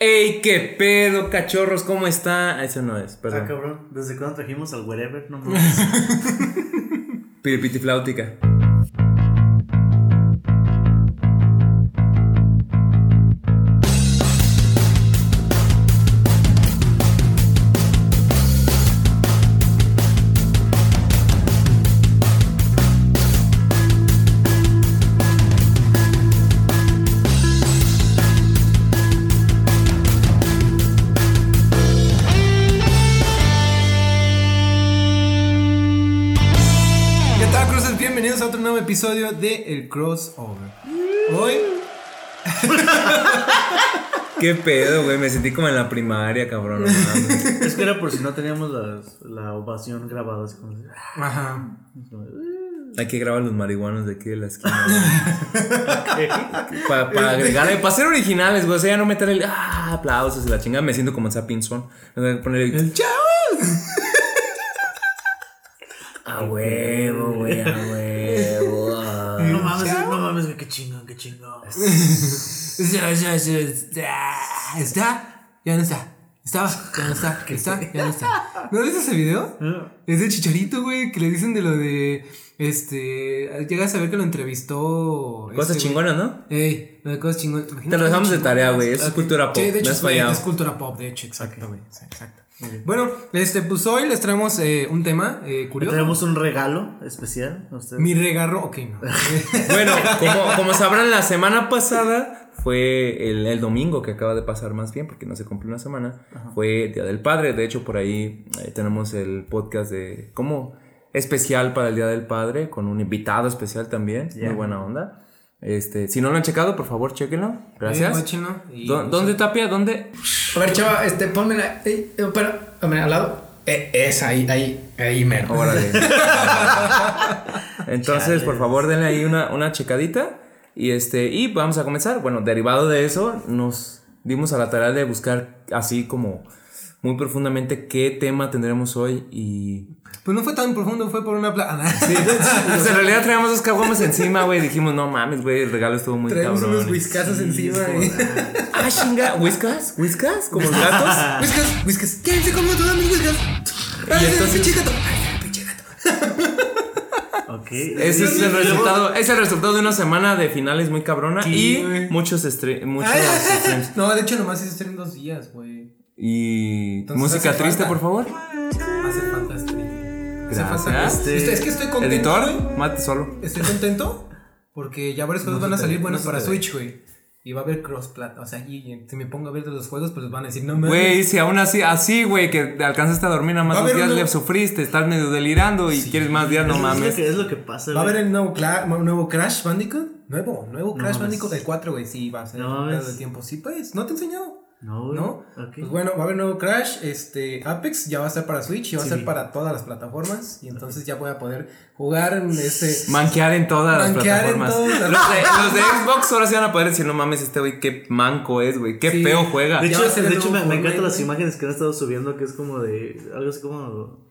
¡Ey, qué pedo, cachorros! ¿Cómo está? Eso no es, Ah, perdón. cabrón. ¿Desde cuándo trajimos al wherever? No mames. Piripitifláutica. ¿Qué episodio de El Crossover. Hoy, ¿Qué pedo, güey? Me sentí como en la primaria, cabrón. no mames. es que era por si no teníamos las- la ovación grabada. Así como, ajá, Hay que grabar los marihuanos de aquí de la esquina. Para pa agregarle, para ser originales, güey. O sea, ya no meter el ah, aplausos y la chingada. Me siento como Sapinson. Voy a poner el el chavo. a huevo, güey, a qué chingón, qué chingón. Ya, ya, ya, ya, ¿Está? Ya no está. Estaba, ya no está. Está, ya no está. ¿No viste ese video? Es de Chicharito, güey, que le dicen de lo de. Este. Llegas a ver que lo entrevistó. Cosas este, chingonas, ¿no? Ey, lo de cosas chingonas. Te lo dejamos de tarea, güey. Eso es cultura pop. Sí, de hecho, has es- fallado. es cultura pop, de hecho, exacto, güey. Sí, exacto. Bueno, este, pues hoy les traemos eh, un tema eh, curioso. Tenemos un regalo especial. a ustedes. Mi regarro, ok, no. Bueno, como, como sabrán, la semana pasada fue el, el domingo que acaba de pasar más bien, porque no se cumplió una semana. Fue Día del Padre. De hecho, por ahí eh, tenemos el podcast de como especial para el Día del Padre, con un invitado especial también. Muy buena onda. Este, si no lo han checado, por favor, chequenlo. Eh, Gracias. guáchenlo y- ¿Dó- ¿Dónde tapia? ¿Dónde? A ver, chava, este, ponme la. Eh, eh, al lado. Eh, esa, ahí, ahí, ahí, mero. Órale. Entonces, por favor, denle ahí una, una checadita. Y este, y vamos a comenzar. Bueno, derivado de eso, nos dimos a la tarea de buscar así como muy profundamente qué tema tendremos hoy. Y. Pues no fue tan profundo, fue por una plata. Pues en realidad traíamos dos caguamas encima, güey. Dijimos, no mames, güey, el regalo estuvo muy Traemos cabrón. unos whiskazos encima. es como- eh. Ah, chinga, ¿whiskas? ¿Whiskas? ¿Como los gatos? Whiskas, whiskas. ¿Quién se comió todos mis whiskas? Y entonces- Pinche gato. Ay, pinche gato. Ok. Ese es el resultado, es el resultado de una semana de finales muy cabrona Sí, y güey. muchos, muchos Ay. streams. No, de hecho, nomás hice stream dos días, güey. Y Entonces música triste, falta. por favor. Hace falta. Hace Gracias. Este- Estoy- es que estoy contento. Editor, güey. mate solo. Estoy contento porque ya varios juegos No van a salir buenos no para. Switch, güey. Y va a haber cross-plat. O sea, y, y si me pongo a ver de los juegos, pues van a decir, no mames. Güey, si aún así, así, güey, que te alcanzaste a dormir nada más dos días, uno- le sufriste, estás medio delirando y quieres más días, no Es lo mames. que- Es lo que pasa, Va a haber el nuevo, nuevo Crash Bandicoot. Nuevo, nuevo No Crash mames. Bandicoot del 4, güey. Sí, va a ser No un mames. pedo de tiempo. Sí, pues, no te he enseñado. No, güey. ¿No? Ok. Pues bueno, va a haber nuevo Crash, este Apex ya va a estar para Switch y va a ser para todas las plataformas y entonces ya voy a poder jugar en este Manquear en todas las en plataformas. todas las- Los, de, los de Xbox ahora sí van a poder decir, no mames, este güey, qué manco es, güey, qué Sí. feo juega. De hecho, ser de hecho me, me encantan las imágenes que han estado subiendo, que es como de. Algo así como.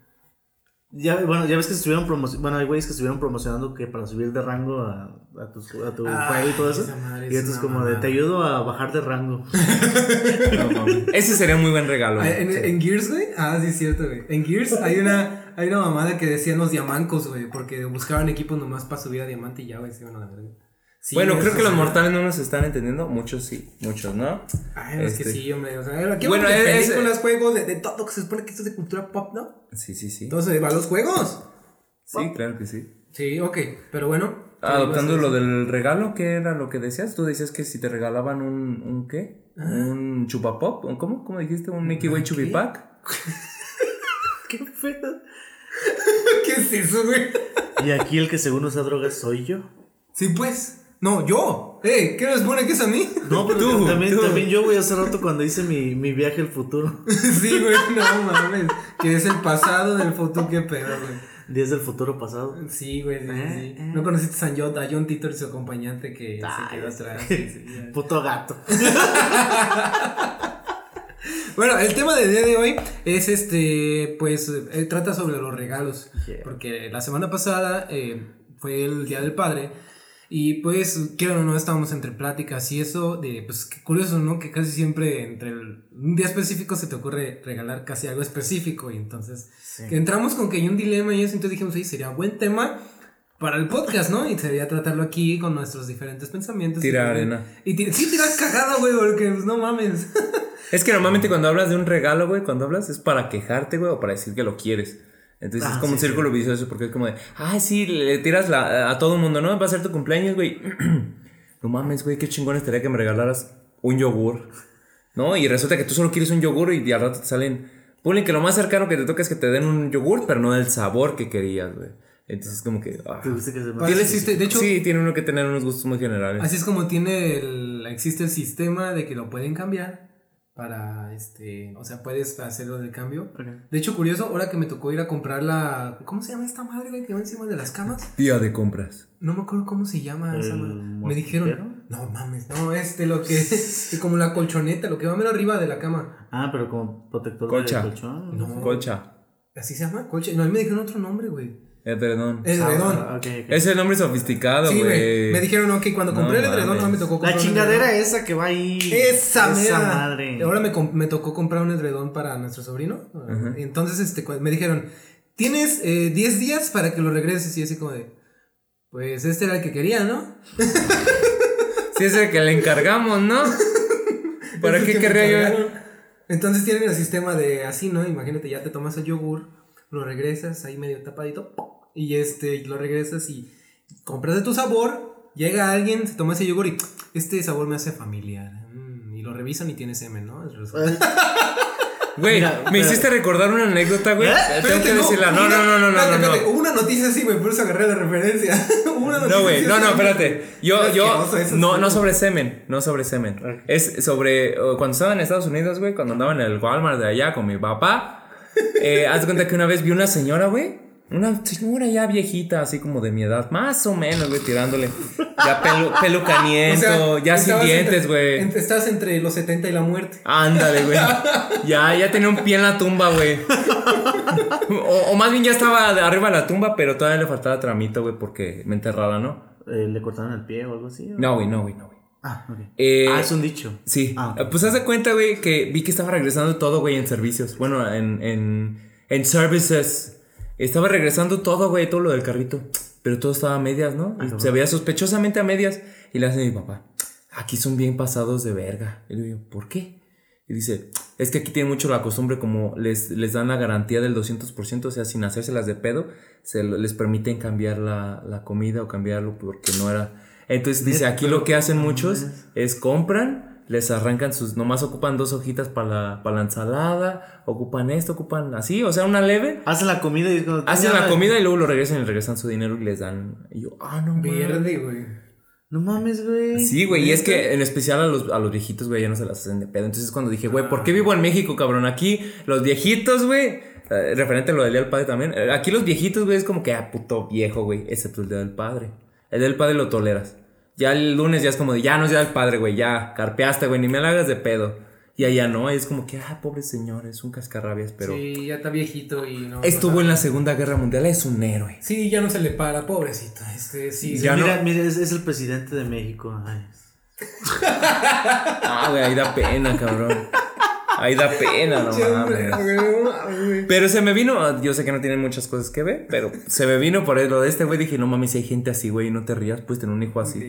Ya, bueno, ya ves que estuvieron promocionando. Bueno, hay güeyes que estuvieron promocionando que para subir de rango a, a tu, a tu Ay, juego y todo eso. Y es esto es como de: te ayudo a bajar de rango. No. Ese sería un muy buen regalo. Güey. En, en Gears, güey. Ah, sí, es cierto, güey. En Gears hay una, hay una mamada que decían los diamancos, güey. Porque buscaban equipos nomás para subir a diamante y ya, güey, se iban a la verga. Sí, bueno, creo que sí. los mortales no nos están entendiendo. Muchos sí, muchos, ¿no? Ay, es que Este. sí, hombre. O sea, aquí Bueno, bueno, de es- películas, juegos, de, de todo, que se supone que esto es de cultura pop, ¿no? Sí, sí, sí. Entonces, va a los juegos. Sí, claro que sí. Sí, ok. Pero bueno. ¿qué Adoptando lo del regalo, ¿qué era lo que decías? Tú decías que si te regalaban un, ¿un qué? ¿Un chupapop? ¿Un ¿Cómo? ¿Cómo dijiste? ¿Un Mickey Way chupipac? ¿Qué pedo? ¿Qué es eso, güey? Y aquí el que según usa drogas soy yo. Sí, pues. No, yo. Eh, ¿qué nos pone que es a mí? No, pero Tú, también, tú. también yo, güey, hace rato cuando hice mi, mi viaje al futuro. sí, güey, no mames. Que es el pasado del futuro, qué pedo, güey. Días del futuro pasado. Sí, güey, sí, Eh, sí. eh. No conociste a San John, a John Titor y su acompañante que se quedó atrás. sí. Puto gato. Bueno, el tema del día de hoy es este, pues, eh, trata sobre los regalos. Yeah. Porque la semana pasada eh, fue el Día del Padre. Y pues, quiero o no, estábamos entre pláticas y eso, de, pues, qué curioso, ¿no? Que casi siempre entre el- un día específico se te ocurre regalar casi algo específico. Y entonces, que entramos con que hay un dilema y eso, entonces dijimos, oye, sería buen tema para el podcast, ¿no? Y sería tratarlo aquí con nuestros diferentes pensamientos. Tirar arena. Y tir- sí, tirar cagada, güey, porque pues, no mames. Es que normalmente cuando hablas de un regalo, güey, cuando hablas es para quejarte, güey, o para decir que lo quieres. Entonces Ah, es como un sí, círculo vicioso porque es como de, ay, sí, le tiras la, a todo el mundo, ¿no? Va a ser tu cumpleaños, güey. no mames, güey, qué chingón estaría que me regalaras un yogur. ¿No? Y resulta que tú solo quieres un yogur y al rato te salen. Ponle que lo más cercano que te toca es que te den un yogur, pero no del sabor que querías, güey. Entonces es como que. ah. ¿Te gusta que se me- Pues existe, de hecho, Sí, tiene uno que tener unos gustos muy generales. Así es como tiene el, existe el sistema de que lo pueden cambiar para este, o sea, puedes hacerlo del cambio. De hecho, curioso, ahora que me tocó ir a comprar la, ¿cómo se llama esta madre güey, que va encima de las camas? Día de compras. No me acuerdo cómo se llama esa ¿El madre. Me dijeron, no mames, no, este lo que como la colchoneta, lo que va menos arriba de la cama. Ah, pero como protector Colcha. de colchón. No. Colcha. ¿Así se llama? Colcha. No, a mí me dijeron otro nombre, güey. Edredón. Edredón. Ah. Es el nombre sofisticado, Sí, güey. güey. Me dijeron, ok, cuando No compré el edredón, mames. no me tocó comprar La chingadera esa que va ahí. Esa, mera. madre. Ahora me, me tocó comprar un edredón para nuestro sobrino. Entonces, este, me dijeron, tienes eh, 10 días para que lo regreses. Y así como de, pues este era el que quería, ¿no? Sí, es el que le encargamos, ¿no? ¿Para qué que querría yo? Entonces tienen el sistema de así, ¿no? Imagínate, ya te tomas el yogur, lo regresas ahí medio tapadito, y este, lo regresas y compras de tu sabor, llega alguien, se toma ese yogur y este sabor me hace familiar. Mm, y lo revisan y tiene semen, ¿no? Güey, Mira, me pero- hiciste recordar una anécdota, güey. ¿Eh? Tengo Espérate, que decirla. No, no, no, no, no, espérate, no. espérate, No, Hubo una noticia así, güey, por eso agarré la referencia. Hubo una noticia No, güey, no, no, espérate. Yo, yo, no, no sobre semen, no sobre semen. Es sobre, cuando estaba en Estados Unidos, güey, cuando andaba en el Walmart de allá con mi papá, eh, haz de cuenta que una vez vi una señora, güey, una señora ya viejita, así como de mi edad, más o menos, güey, tirándole. Ya pelu, pelo O caniento, sea, ya sin dientes, güey. entre- Estás entre los 70 y la muerte. Ándale, güey. Ya, ya tenía un pie en la tumba, güey. O, o más bien ya estaba de arriba de la tumba, pero todavía le faltaba tramito, güey, porque me enterrara, ¿no? Eh, ¿Le cortaron el pie o algo así? o? No, güey, no, güey, no, güey. Ah, ok. Eh, ah, es un dicho. Sí. Ah. Pues haz de cuenta, güey, que vi que estaba regresando todo, güey, en servicios. Bueno, en, en, en services. Estaba regresando todo, güey, todo lo del carrito. Pero todo estaba a medias, ¿no? Y se veía sospechosamente a medias. Y le hace mi papá, aquí son bien pasados de verga. Y le digo, ¿por qué? Y dice, es que aquí tienen mucho la costumbre, como les, les dan la garantía del 200%, o sea, sin hacérselas de pedo, se les permiten cambiar la, la comida o cambiarlo porque no era... Entonces dice, aquí lo que hacen muchos es compran, les arrancan sus, nomás ocupan dos hojitas para la, para la ensalada, ocupan esto, ocupan así, o sea, una leve, Hacen la comida y hacen la comida y luego lo regresan y regresan su dinero y les dan... Y yo, ah, no. mames". Verde, güey. No mames, güey. Sí, güey, y es que en especial a los, a los viejitos, güey, ya no se las hacen de pedo. Entonces cuando dije, güey, ¿por qué vivo en México, cabrón? Aquí los viejitos, güey, eh, referente a lo del Día del Padre también, eh, aquí los viejitos, güey, es como que, ah, puto viejo, güey, excepto el Día del Padre. El Día del Padre lo toleras. Ya el lunes ya es como de, ya no es Día del Padre, güey, ya, carpeaste, güey, ni me la hagas de pedo. Y allá no, es como que, ah, pobre señor, es un cascarrabias, pero Sí, ya está viejito y no. estuvo en la Segunda Guerra Mundial, es un héroe. Sí, ya no se le para, pobrecito. Este, sí. Sí, Ya mira, no- mira, es, es el presidente de México. Ay. Ah, güey, ahí da pena, cabrón. Ahí da pena, no mames. Pero se me vino, yo sé que no tiene muchas cosas que ver, pero se me vino por lo de este güey. Dije, no mames, si hay gente así, güey, no te rías, pues tener un hijo así.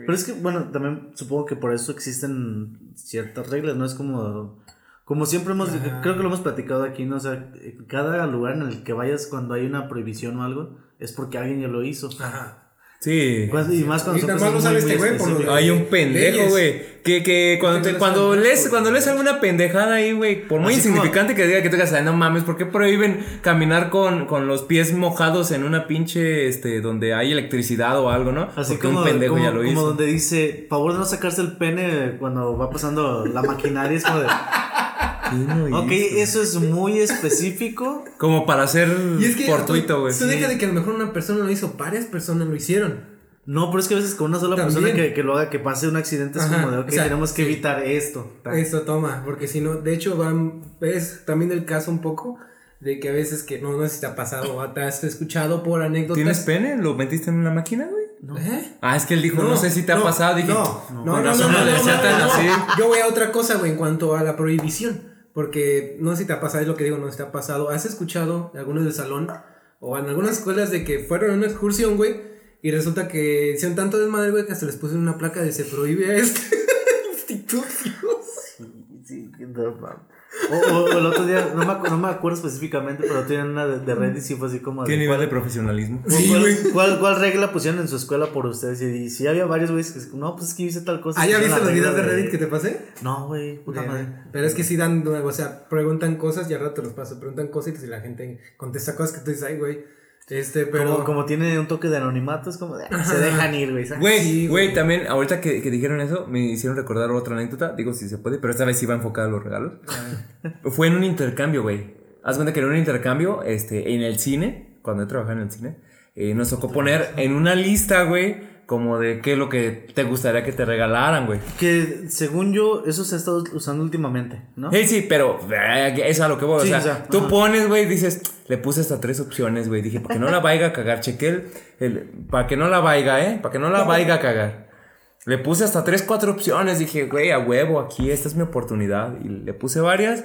Pero es que, bueno, también supongo que por eso existen ciertas reglas, ¿no? Es como. Como siempre hemos. Creo que lo hemos platicado aquí, ¿no? O sea, cada lugar en el que vayas cuando hay una prohibición o algo, es porque alguien ya lo hizo. Ajá. Sí. Cuando- Y más cuando Y son cosas muy, este güey por lo específicas. Hay un pendejo, güey. Que, que cuando, te- cuando lees, cuando lees alguna pendejada ahí, güey, por muy Así como- insignificante que diga que te digas, "Ay, no mames, ¿por qué prohíben caminar con, con los pies mojados en una pinche, este, donde hay electricidad o algo, ¿no? Así Porque como, un pendejo como, ya lo como hizo. donde dice, favor de no sacarse el pene cuando va pasando la maquinaria. Es como de, ¿Quién lo ok, eso es muy específico. Como para ser es que. fortuito, tú- güey. Tú deja de que a lo mejor una persona lo hizo, varias personas lo hicieron. No, pero es que a veces con una sola También. persona que, que lo haga, que pase un accidente, es Ajá, como de, ok, o sea, tenemos que sí. evitar esto. Eso toma, porque si no, de hecho, van, es también el caso un poco de que a veces que no, no sé si te ha pasado o te has escuchado por anécdotas. ¿Tienes pene? ¿Lo metiste en una máquina, güey? ¿Eh? Ah, es que él dijo, no, sé si te ha pasado. Dije, no, no, no, no, no no, no, no. Yo voy a otra cosa, güey, en cuanto a la prohibición. Porque no sé si te ha pasado, es lo que digo, no sé si te ha pasado. ¿Has escuchado de algunos del salón o en algunas escuelas de que fueron a una excursión, güey? Y resulta que hicieron tanto desmadre, güey, que hasta les pusieron una placa de se prohíbe a este instituto. Sí, no, mames. O, o- o el otro día, no me, no me acuerdo específicamente, pero tenían una de, de Reddit y sí fue así como. de, ¿Qué nivel de ¿cuál, profesionalismo? cuál, cuál- cuál regla pusieron en su escuela por ustedes? Y, si había varios güeyes que. No, pues es que yo hice tal cosa. ¿Ah, ya viste los videos de Reddit que te pasé? No, güey, puta madre. Pero es que sí dan, o sea, preguntan cosas y al rato los paso, preguntan cosas y la gente contesta cosas que tú dices, ay, güey. Este, pero. Como, como tiene un toque de anonimato, es como de. ah, Se dejan ir, güey. Güey, Sí, güey, güey. también, ahorita que, que dijeron eso, me hicieron recordar otra anécdota. Digo, si se puede, pero esta vez sí va enfocada a los regalos. Fue en un intercambio, güey. Haz cuenta que en un intercambio, este, en el cine, cuando yo trabajaba en el cine, eh, nos tocó poner en una lista, güey, como de qué es lo que te gustaría que te regalaran, güey. Que según yo, eso se ha estado usando últimamente, ¿no? Hey, sí, pero eh, es a lo que voy. Sí, o sea, o sea, tú ajá. pones, güey, dices, le puse hasta tres opciones, güey. Dije, para que no la vaya a cagar, chequé el, el- para que no la vaya, ¿eh? Para que no la vaya a cagar. Le puse hasta tres, cuatro opciones. Dije, güey, a huevo, aquí, esta es mi oportunidad. Y le puse varias,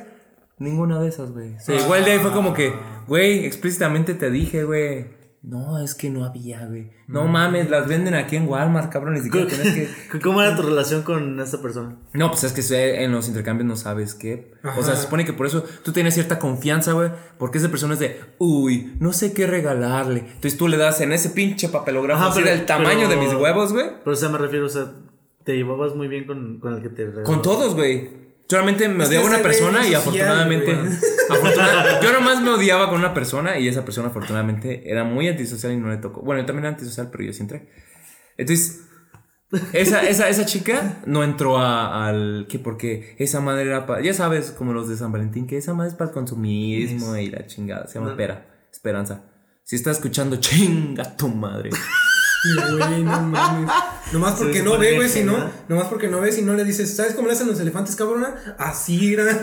ninguna de esas, güey. O sea, igual de ahí fue como que, güey, explícitamente te dije, güey. No, es que no había, güey. No mames, las venden aquí en Walmart, cabrón. Ni siquiera tienes que. ¿Cómo era tu relación con esta persona? No, pues es que en los intercambios no sabes qué. O sea, se supone que por eso tú tienes cierta confianza, güey. Porque esa persona es de, uy, no sé qué regalarle. Entonces tú le das en ese pinche papelógrafo Ajá, así pero- del tamaño pero- de mis huevos, güey. Pero o sea, me refiero, o sea, te llevabas muy bien con, con el que te regaló. Con todos, güey. Solamente me odiaba una persona y afortunadamente. yo nomás me odiaba con una persona y esa persona afortunadamente era muy antisocial y no le tocó. Bueno, yo también era antisocial, pero yo sí entré. Entonces, esa, esa, esa chica no entró a- al. que Porque esa madre era para. Ya sabes, como los de San Valentín, que esa madre es para el consumismo y la chingada. Se llama Pera. Esperanza. Si está escuchando, chinga tu madre. Sí, güey, no mames. Nomás porque no ve, güey, si no, no. nomás porque no ve, si no le dices, ¿sabes cómo le hacen los elefantes, cabrona? Así era.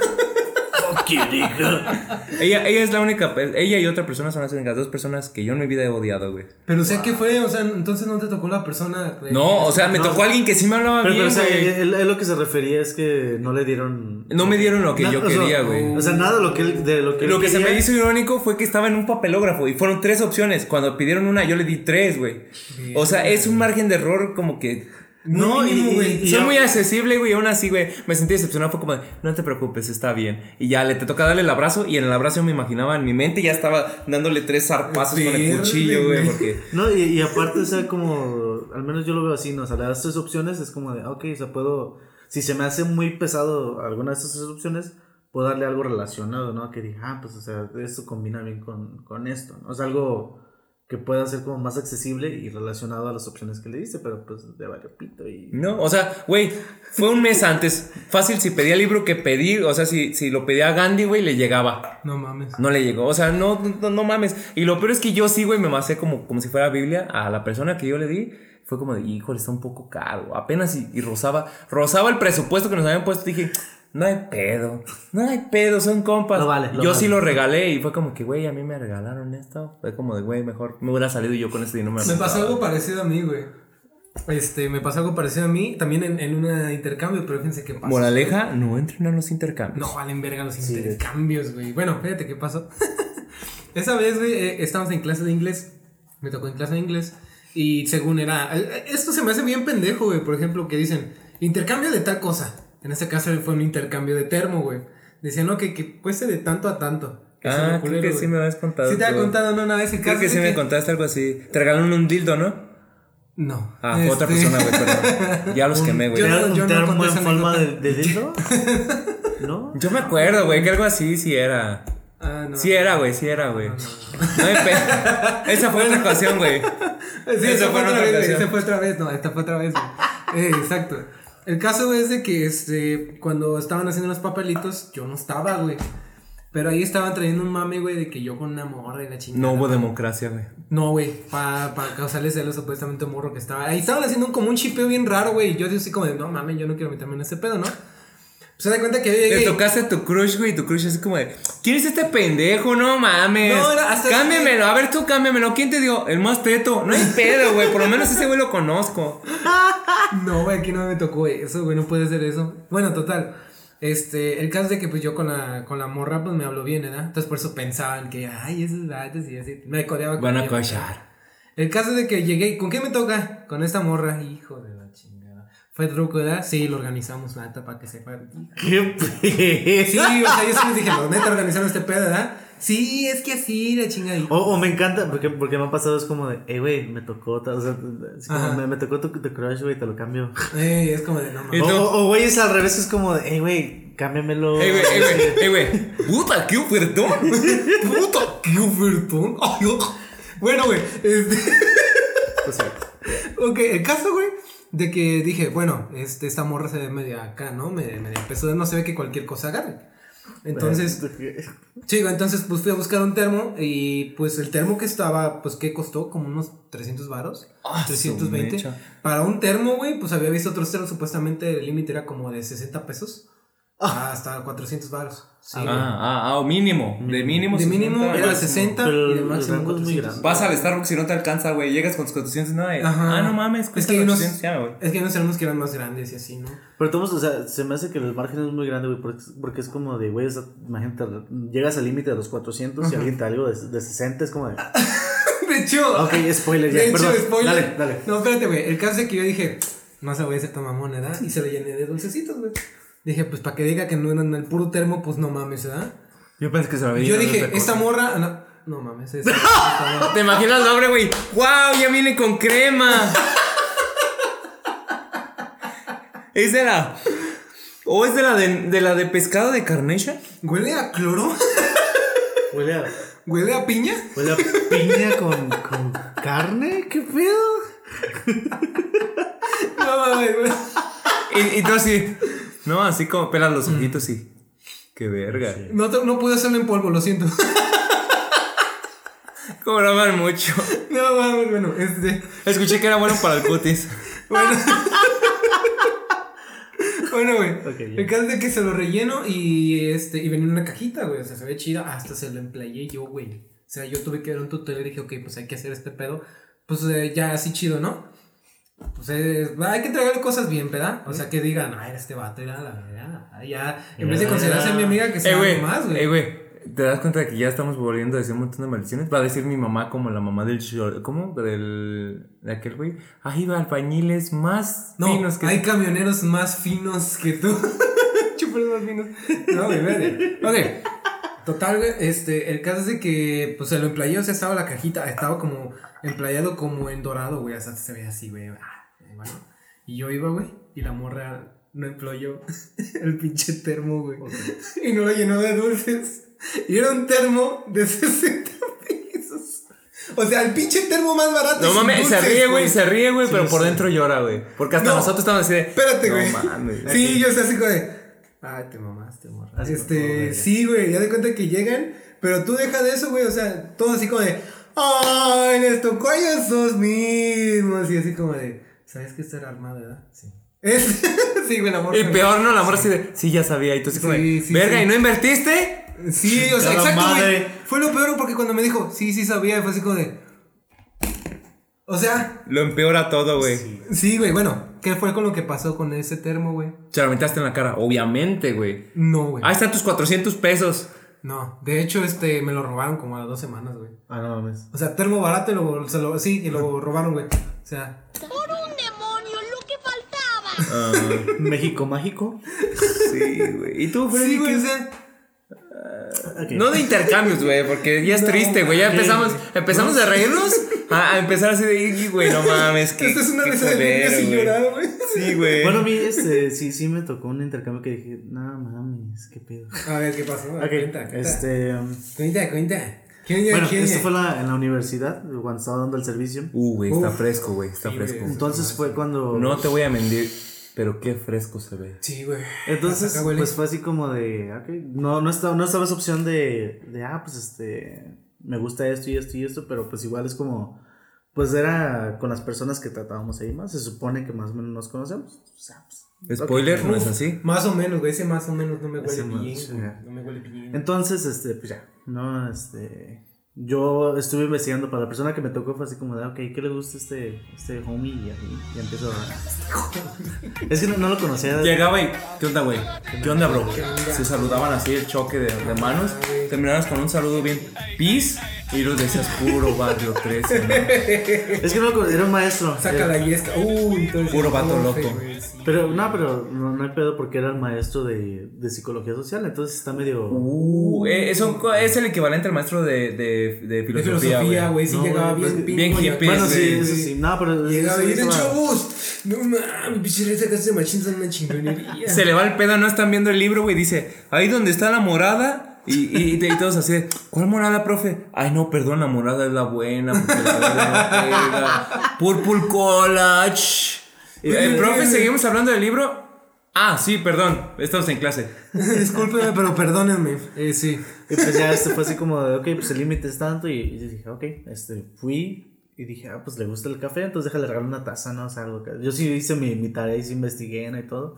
Ella, ella es la única. Ella y otra persona son las únicas dos personas que yo en mi vida he odiado, güey. Pero, o sea, ¿qué fue? O sea, entonces no te tocó la persona. No, o sea, me No. tocó alguien que sí me hablaba Pero, pero, bien, o sea, güey. él, él lo que se refería es que no le dieron. No me dieron lo que Na- yo quería, güey. O sea, nada de lo que él, de lo que él Lo que se me hizo irónico fue que estaba en un papelógrafo y fueron tres opciones. Cuando pidieron una, yo le di tres, güey. O sea, es un margen de error como que. No, mínimo, y- güey. Soy muy accesible, güey. Aún así, güey, me sentí decepcionado. Fue como de, no te preocupes, está bien. Y ya le te toca darle el abrazo. Y en el abrazo yo me imaginaba en mi mente ya estaba dándole tres zarpazos con el cuchillo, güey. Porque. No, y, y aparte, o sea, como. Al menos yo lo veo así, ¿no? O sea, le das tres opciones, es como de, ok, o sea, puedo. Si se me hace muy pesado alguna de estas tres opciones, puedo darle algo relacionado, ¿no? Que diga, ah, pues, o sea, esto combina bien con, con esto, ¿no? O sea, algo que pueda ser como más accesible y relacionado a las opciones que le diste, pero pues de varios pito y. No, o sea, güey, fue un mes antes. Fácil, si pedía el libro que pedí, o sea, si, si lo pedía a Gandhi, güey, le llegaba. No mames. No le llegó, o sea, no, no, no mames. Y lo peor es que yo sí, güey, me masé como, como si fuera Biblia a la persona que yo le di. Fue como de, híjole, está un poco caro. Apenas y, y rozaba, rozaba el presupuesto que nos habían puesto. Dije, no hay pedo, no hay pedo, son compas. Lo vale, yo vale. sí lo regalé y fue como que, güey, a mí me regalaron esto. Fue como de, güey, mejor me hubiera salido yo con este dinero. Me pasó algo parecido a mí, güey. Este, me pasó algo parecido a mí, también en, en un intercambio, pero fíjense qué pasó. Moraleja, no entren a los intercambios. No valen verga los intercambios, güey. Bueno, fíjate qué pasó. Esa vez, güey, eh, estábamos en clase de inglés. Me tocó en clase de inglés. Y según era. eh, Esto se me hace bien pendejo, güey. Por ejemplo, que dicen intercambio de tal cosa. En este caso fue un intercambio de termo, güey. Decían, no, que, que cueste de tanto a tanto. Que Ah, creo culero, que güey. sí me habías contado. Sí, te había contado ¿no? una vez. El Creo caso que es sí de me contaste algo así. Te regalaron un dildo, ¿no? No. Ah, fue otra Este- persona, güey, perdón. Ya los quemé, güey. Yo no- ¿Un no termo conté en forma de, dildo? ¿No? Yo me acuerdo, güey, que algo así sí era. Ah, no. Sí era, güey, sí era, güey. No hay pe- Esa fue otra ocasión, güey. Sí, Esa fue otra otra vez, ocasión. esa fue otra vez, no, esta fue otra vez. güey. Eh, exacto. El caso es de que este, cuando estaban haciendo los papelitos, yo no estaba, güey. Pero ahí estaban trayendo un mame, güey, de que yo con una morra y la chingada. No hubo democracia, güey. No, güey, para causarle celos supuestamente un morro que estaba. Ahí estaban haciendo como un chipeo bien raro, güey. y Yo así como de, no mames, yo no quiero meterme en ese pedo, ¿no? Se da cuenta que yo Le llegué. tocaste a tu crush, güey, y tu crush así como de, ¿quién es este pendejo? No mames. No, era hasta- Cámbiamelo, a ver tú cámbiamelo. ¿Quién te dio? El más teto. No hay pedo, güey, por lo menos ese güey lo conozco. No, güey, aquí no me tocó eso, güey, no puede ser eso. Bueno, total. Este, el caso de que pues yo con la, con la morra pues me habló bien, ¿verdad? Entonces por eso pensaban que, ay, esos datos y así. Me codeaba con Van a cochar. El caso de que llegué, ¿con qué me toca? Con esta morra, hijo de. ¿Fue truco, verdad? Sí, lo organizamos, neta, para que sepa. ¿Qué Sí, o sea, yo sí les dije, no, neta, organizaron este pedo, ¿verdad? Sí, es que así, la chingada. O, o me encanta, porque, porque me ha pasado, es como de, eh, güey, me tocó, tal", o sea, es como, Ajá. me, me tocó tu, tu crush, güey, te lo cambio. Ey, es como de, no ¿Y O, mames. o, güey, es al revés, es como de, eh, güey, cámbiamelo. Ey, güey, ey, güey, ey, güey. Puta, qué ofertón. Puta, qué ofertón. Ay, oh. Bueno, güey, este. Pues sí. Ok, el caso, güey, de que dije, bueno, este, esta morra se ve media acá, ¿no? Media, media pesuda, no se ve que cualquier cosa agarre. Entonces, sí, entonces pues fui a buscar un termo y pues el termo que estaba, pues ¿qué costó? Como unos 300 varos. Ah, su 320. mecha. Para un termo, güey, pues había visto otros termos, supuestamente el límite era como de 60 pesos. Hasta 400 varos. Sí, Ah, ah, ah, o mínimo. De mínimo. de mínimo 60, era máximo. 60 Pero y de el máximo es muy 400. grande. Vas al Starbucks y no te alcanza, güey. Llegas con tus 400 y nada. Ajá. Ah, no mames, Es cuesta que hay unos, 800, ya me voy. es que hay unos termos que eran más grandes y así, ¿no? Pero todos, o sea, se me hace que el margen es muy grande, güey, porque, porque es como de, güey, imagínate, llegas al límite de los 400 y alguien te da algo de, de 60, es como de, De hecho, ok, spoiler, ya, de hecho, perdón, spoiler. dale, dale. No, espérate, güey. El caso es que yo dije, no se voy a hacer tan mamón, ¿verdad? Y se lo llené de dulcecitos, güey. Dije, pues para que diga que no era en el puro termo, pues no mames, ¿verdad? Yo pensé que se lo había yo dije, esta morra. No, no mames, es. ¿Te imaginas el nombre, güey? ¡Wow! Ya viene con crema. es de la. ¿O es de la de, de la de pescado de Carnation? ¿Huele a cloro? Huele a, ¿Huele a piña? huele a piña con, con carne, ¿qué pedo? No mames, güey. Y, y tú así. No, así como pelas los ojitos y. ¡Qué verga! No, te- no pude hacerlo en polvo, lo siento. Cobraban mucho. No mames, bueno, este. Escuché que era bueno para el cutis. Bueno. bueno, güey. Ok, ya. el caso es de que se lo relleno y este y venía en una cajita, güey. O sea, se ve chida. Hasta se lo empleé yo, güey. O sea, yo tuve que ver un tutorial y dije, ok, pues hay que hacer este pedo. Pues eh, ya así chido, ¿no? Pues eh, hay que entregarle cosas bien, ¿verdad? O sea, que digan, ay, este vato era la verdad. Ya, en vez de considerarse mi amiga, que Eh, sea algo más, güey. Eh, güey. ¿Te das cuenta de que ya estamos volviendo a decir un montón de maldiciones? Va a decir mi mamá como la mamá del short. ¿Cómo? Del. De aquel güey. Ay, va, albañiles más No, finos que. hay camioneros más finos que tú. Chúperos más finos. No, güey, vete. Ok. Total, güey, este, el caso es de que, pues, se lo emplayé, o sea, estaba la cajita, estaba como emplayado como en dorado, güey, o sea, se ve así, güey. ah, bueno. Y yo iba, güey, y la morra no employó el pinche termo, güey. Y no lo llenó de dulces. Y era un termo de 60 pesos. O sea, el pinche termo más barato. No mames, se ríe, güey, se ríe, güey, pero por dentro llora, güey. Porque hasta No. nosotros estamos así de. Espérate, no güey. mames. Sí, yo sé así como de. Ay, te mamaste, morra. Este, verga. sí, güey, ya de cuenta que llegan, pero tú deja de eso, güey, o sea, todo así como de. Ay, les tocó a ellos dos mismos. Y así como de. ¿Sabes que esta era armada, verdad? Sí. Es, sí, güey, la morra. Y peor, ¿no? La morra así de. Sí, ya sabía. Y tú así como de. Sí, Verga, sí. ¿y no invertiste? Sí, o sea, exacto, güey. Fue lo peor porque cuando me dijo, sí, sí sabía, fue así como de. O sea, Lo empeora todo, güey. sí, güey, bueno, ¿qué fue con lo que pasó con ese termo, güey? Se lo aventaste en la cara. Obviamente, güey. No, güey. Ahí están tus 400 pesos. No, de hecho, este, me lo robaron como a las dos semanas, güey. Ah, no mames. O sea, termo barato y lo, se lo, sí, y lo robaron, güey. O sea, Por un demonio, lo que faltaba. Ah, México mágico. sí, güey. ¿Y tú, Freddy? sí, güey, qué- o sea, No de intercambios, güey, porque ya es No, triste, güey. Ya empezamos, empezamos a reírnos a, a empezar así de, "Ih, güey, no mames. Que, esta es una qué risa de y güey". llorar, güey. Sí, güey. Bueno, a mí este, sí, sí me tocó un intercambio que dije, no mames, qué pedo. A ver, ¿qué pasó? Ok, Cuenta, cuenta. este. um, Cuenta, cuenta. ¿Quién bueno, quién esto fue la, en la universidad, cuando estaba dando el servicio. Uh, güey, está fresco, güey, está Sí, fresco. güey. Entonces fue cuando. No te voy a mentir, pero qué fresco se ve. Sí, güey. Entonces, pues fue así como de, ok, no, no estaba, no estaba esa opción de, de, ah, pues este, me gusta esto y esto y esto, pero pues igual es como, pues era con las personas que tratábamos ahí más, se supone que más o menos nos conocemos, o sea, pues, Spoiler, no es así. Más o menos, güey. Ese más o menos no me huele bien. No me huele bien. Entonces, este, pues ya, no, este, yo estuve investigando para la persona que me tocó, fue así como de, ok, ¿qué le gusta este, este homie? Y así, y empiezo a... es que no, no lo conocía. Llegaba y, ¿qué onda, güey? ¿Qué onda, bro? Se saludaban así, el choque de, de manos. Terminabas con un saludo bien, peace. Y los decías, puro barrio 13, ¿no? Es que no lo conocía, era un maestro. Saca Era- la yesca. Uy, entonces. Puro vato loco. Pero, no, pero no, no hay pedo porque era el maestro de, de psicología social, entonces está medio... Uh, eh, es, un es el equivalente al maestro de, de, de De filosofía, filosofía, güey. Sí No, llegaba güey, bien pues, bien hippie, bueno, sí, eso sí, no, pero... Llegaba bien en estaba- chavos. No mames, esa casa de machín son una chingonería. Se le va el pedo, no están viendo el libro, güey. Dice, ahí donde está la morada. Y, y, y todos así, de, ¿cuál morada, profe? Ay, no, perdón, la morada es la buena. Porque la verde no pega. Purple College. Eh, profe, ¿seguimos hablando del libro? Ah, sí, perdón, estamos en clase. Discúlpeme, pero perdónenme. Eh, sí. Y pues ya este fue así como de, ok, pues el límite es tanto. Y, y dije, ok, este, fui y dije, ah, pues le gusta el café, entonces déjale regalar una taza, ¿no? O sea, algo que- Yo sí hice mi, mi tarea y sí investigué ¿no? y todo.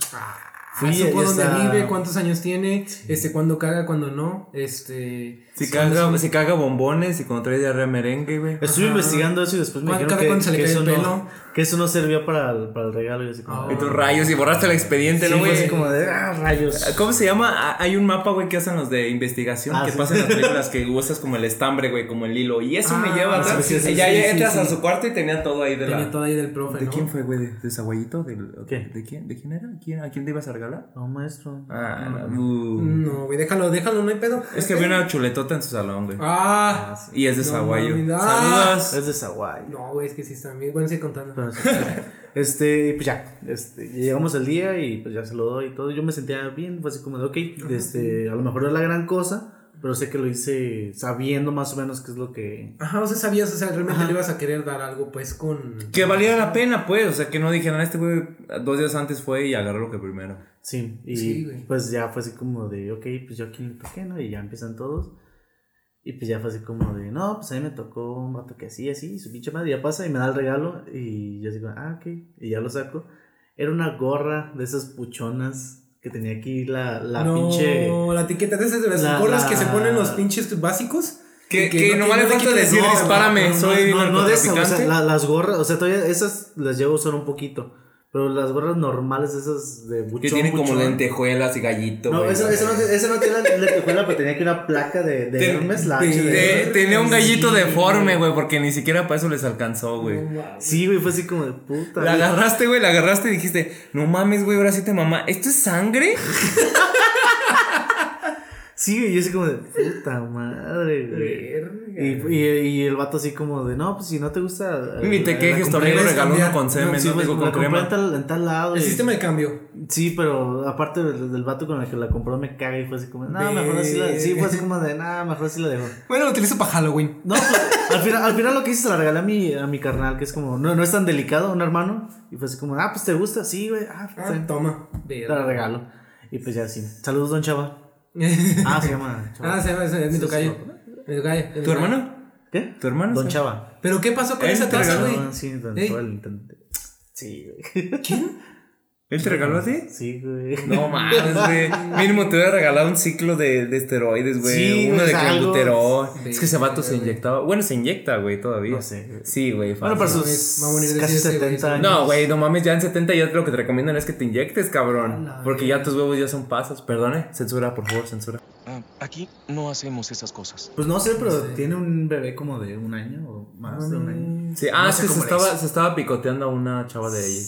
Fui supo y dónde vive, cuántos años tiene, este, cuándo caga, cuándo no, este... Si caga, si caga bombones y cuando trae diarrea merengue, güey. Estuve investigando eso y después me ¿Cuándo- dijeron que, cuándo se le que cae eso el no, pelo? que eso no servía para el, para el regalo. Y así como, Y tus rayos y borraste el expediente, Sí, ¿no, güey? así como de, ah, rayos. ¿Cómo se llama? Ah, Hay un mapa, güey, que hacen los de investigación, Ah, que sí. pasan las películas que usas como el estambre, güey, como el hilo. Y eso me Ah, lleva sí, atrás. sí, sí, y ya, entras sí. a su cuarto y tenía todo ahí de Tenía la... todo ahí del profe, ¿De ¿no? quién fue, güey? ¿De, de Zaguayito? ¿Del- ¿Qué? ¿De quién? ¿De quién era? ¿Quién, ¿A quién te ibas a regalar? No, maestro. Ah, no. uh. No, güey, déjalo, déjalo, no hay pedo. Es que había una chuletota en su salón, güey. Ah, Y es de Zaguayo. ah. Saludos. Es de Zaguay. no, güey, es que sí están bien. Bueno, sí contando. Sí. Este, pues ya, este, llegamos el día y pues ya se lo doy y todo. Yo me sentía bien, fue así como de, ok, este, a lo mejor no es la gran cosa, pero sé que lo hice sabiendo más o menos qué es lo que... Ajá, o sea, sabías, o sea, realmente le ibas a querer dar algo, pues, con... Que valía la pena, pues. O sea, que no dijeran, este güey dos días antes fue y agarró lo que primero. Sí, y Sí, pues ya fue así como de, ok, pues yo aquí le toqué, ¿no? Y ya empiezan todos. Y pues ya fue así como de, no, pues a mí me tocó un rato que así, así, y su pinche madre ya pasa y me da el regalo. Y yo así como, ah, ok, y ya lo saco. Era una gorra de esas puchonas que tenía aquí la, la no, pinche... la etiqueta de esas de las La- gorras que la- se ponen los pinches básicos. Que, que, le no falta quitan decir, dispárame, No, no, soy no, no de esas, o sea, las gorras, o sea, todavía esas las llevo a usar un poquito. Pero las gorras normales, esas de buchón, Que tienen como buchón. lentejuelas y gallito, No, esa, esa no, no tiene la lentejuela, pero tenía aquí una placa de, de Ten- Hermes, la de- de tenía un gallito Sí, deforme, güey, porque ni siquiera para eso les alcanzó, güey. Sí, güey, fue así como de puta. La güey. agarraste, güey, la agarraste y dijiste, no mames, güey, ahora sí te mamá. ¿Esto es sangre? Sí, güey, yo así como de puta madre, güey. Y, y, y el vato así como de, no, pues si no te gusta. Ni te eh, quejes, tu amigo regaló uno cambiar. con semen, Sí, no pues, digo la con compré en crema. tal, en tal lado. El y- sistema de cambio. Sí, pero aparte del, del vato con el que la compró me caga y fue así como, no, mejor así la. Sí, fue así como de, no, mejor así la dejo. Bueno, lo utilizo para Halloween. No, pues, al final, al final lo que hice se la regalé a mi, a mi carnal, que es como, no, no es tan delicado, un hermano. Y fue así como, ah, pues te gusta, sí, güey. Ah, pues, Ah, toma. te la regalo. Y pues ya sí. Saludos, don Chava. Ah, se llama Chava. ah, se llama, es mi tocayo. Mi tocayo. ¿Tu hermano? ¿Qué? ¿Tu hermano? Don? Chava. ¿Pero qué pasó con esa taza, güey? Sí, don. Chava. Sí, güey. ¿Quién? ¿Él te regaló a ti? Sí, güey. No mames, güey. Mínimo te hubiera regalado un ciclo de, de esteroides, güey. Sí, Uno de clenbuterol. Sí, Es que ese vato se inyectaba. Bueno, se inyecta, güey, todavía. No sé, güey. Sí, güey. Bueno, para sus va a morir de casi ese, güey. 70 años. No, güey, no mames, ya en 70 ya lo que te recomiendan es que te inyectes, cabrón. La Porque ya tus huevos ya son pasas. Perdone, censura, por favor, censura. Ah, aquí no hacemos esas cosas. Pues no sé, pero tiene un bebé como de un año o más de un año. Sí, ah, No es sé que se estaba, se estaba picoteando a una chava de ella.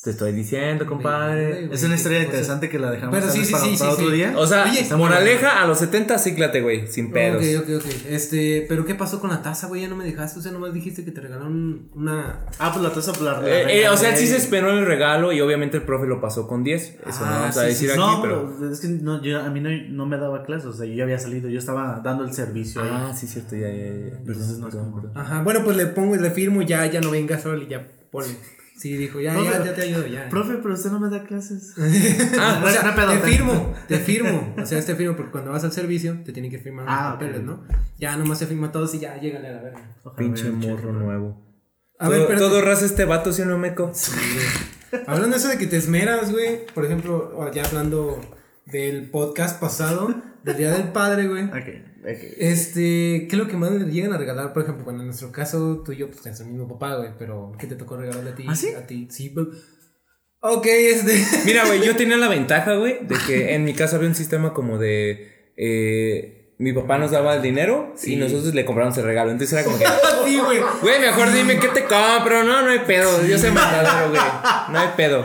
Te estoy diciendo, compadre. Güey, Es una historia cosa. interesante que la dejamos Pero sí, sí, para, sí, para sí, otro sí. día. O sea, Oye, moraleja, a los 70 cíclate, güey, sin pedos. Ok, ok, ok. Este, pero ¿qué pasó con la taza, güey? Ya no me dejaste. O sea, nomás dijiste que te regalaron una. Ah, pues la taza pues, la Eh, eh, o sea, él sí se esperó el regalo y obviamente el profe lo pasó con 10. Eso no Ah, vamos a decir sí, aquí, No, pero. es que no, yo, a mí no, no me daba clases, o sea, yo ya había salido, yo estaba dando el servicio ahí. Ah, sí, cierto, ya, ya, ya. Entonces Perdón, no es como-. Ajá, bueno, pues le pongo y le firmo, ya, ya no vengas, Sol, y ya ponle. Sí, dijo, ya, Profe, ya, ya te ayudo, ya. Profe, pero usted no me da clases. Ah, o sea, no hay pedo, te firmo, te firmo. O sea, te firmo porque cuando vas al servicio te tienen que firmar unos Ah, papeles, ¿no? Ya nomás se firma todos y ya, llégale a la verga. Ojalá Pinche morro nuevo. A ver, todo, pero. todo raza este vato, ¿sí o no, meco? Hablando de eso de que te esmeras, güey. Por ejemplo, ya hablando del podcast pasado, del Día del Padre, güey. Ok, Este, ¿qué es lo que más le llegan a regalar? Por ejemplo, bueno, en nuestro caso, tú y yo, pues tenemos el mismo papá, güey, pero ¿qué te tocó regalarle a ti? ¿Ah, sí? A ti, sí, güey. Ok, este. Mira, güey, yo tenía la ventaja, güey, de que en mi casa había un sistema como de. eh, mi papá nos daba el dinero y nosotros le compramos el regalo. Entonces era como que. sí, güey. Güey, mejor dime qué te compro. No, no hay pedo. Yo soy mandadero, güey. No hay pedo.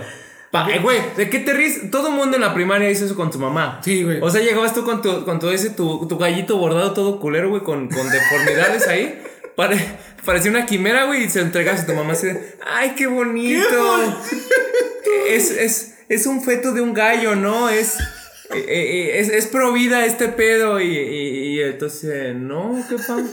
Pa- güey, ¿de qué te ríes? Todo el mundo en la primaria hizo eso con tu mamá. Sí, güey. O sea, llegabas tú con tu, con todo ese, tu, tu gallito bordado todo culero, güey, con, con deformidades ahí. Pare- parecía una quimera, güey, y se lo entregas a tu mamá así de, ¡ay, qué bonito! Es, es, es un feto de un gallo, ¿no? Es, eh, eh, es, es pro vida este pedo. Y, y, y entonces, no, qué pan.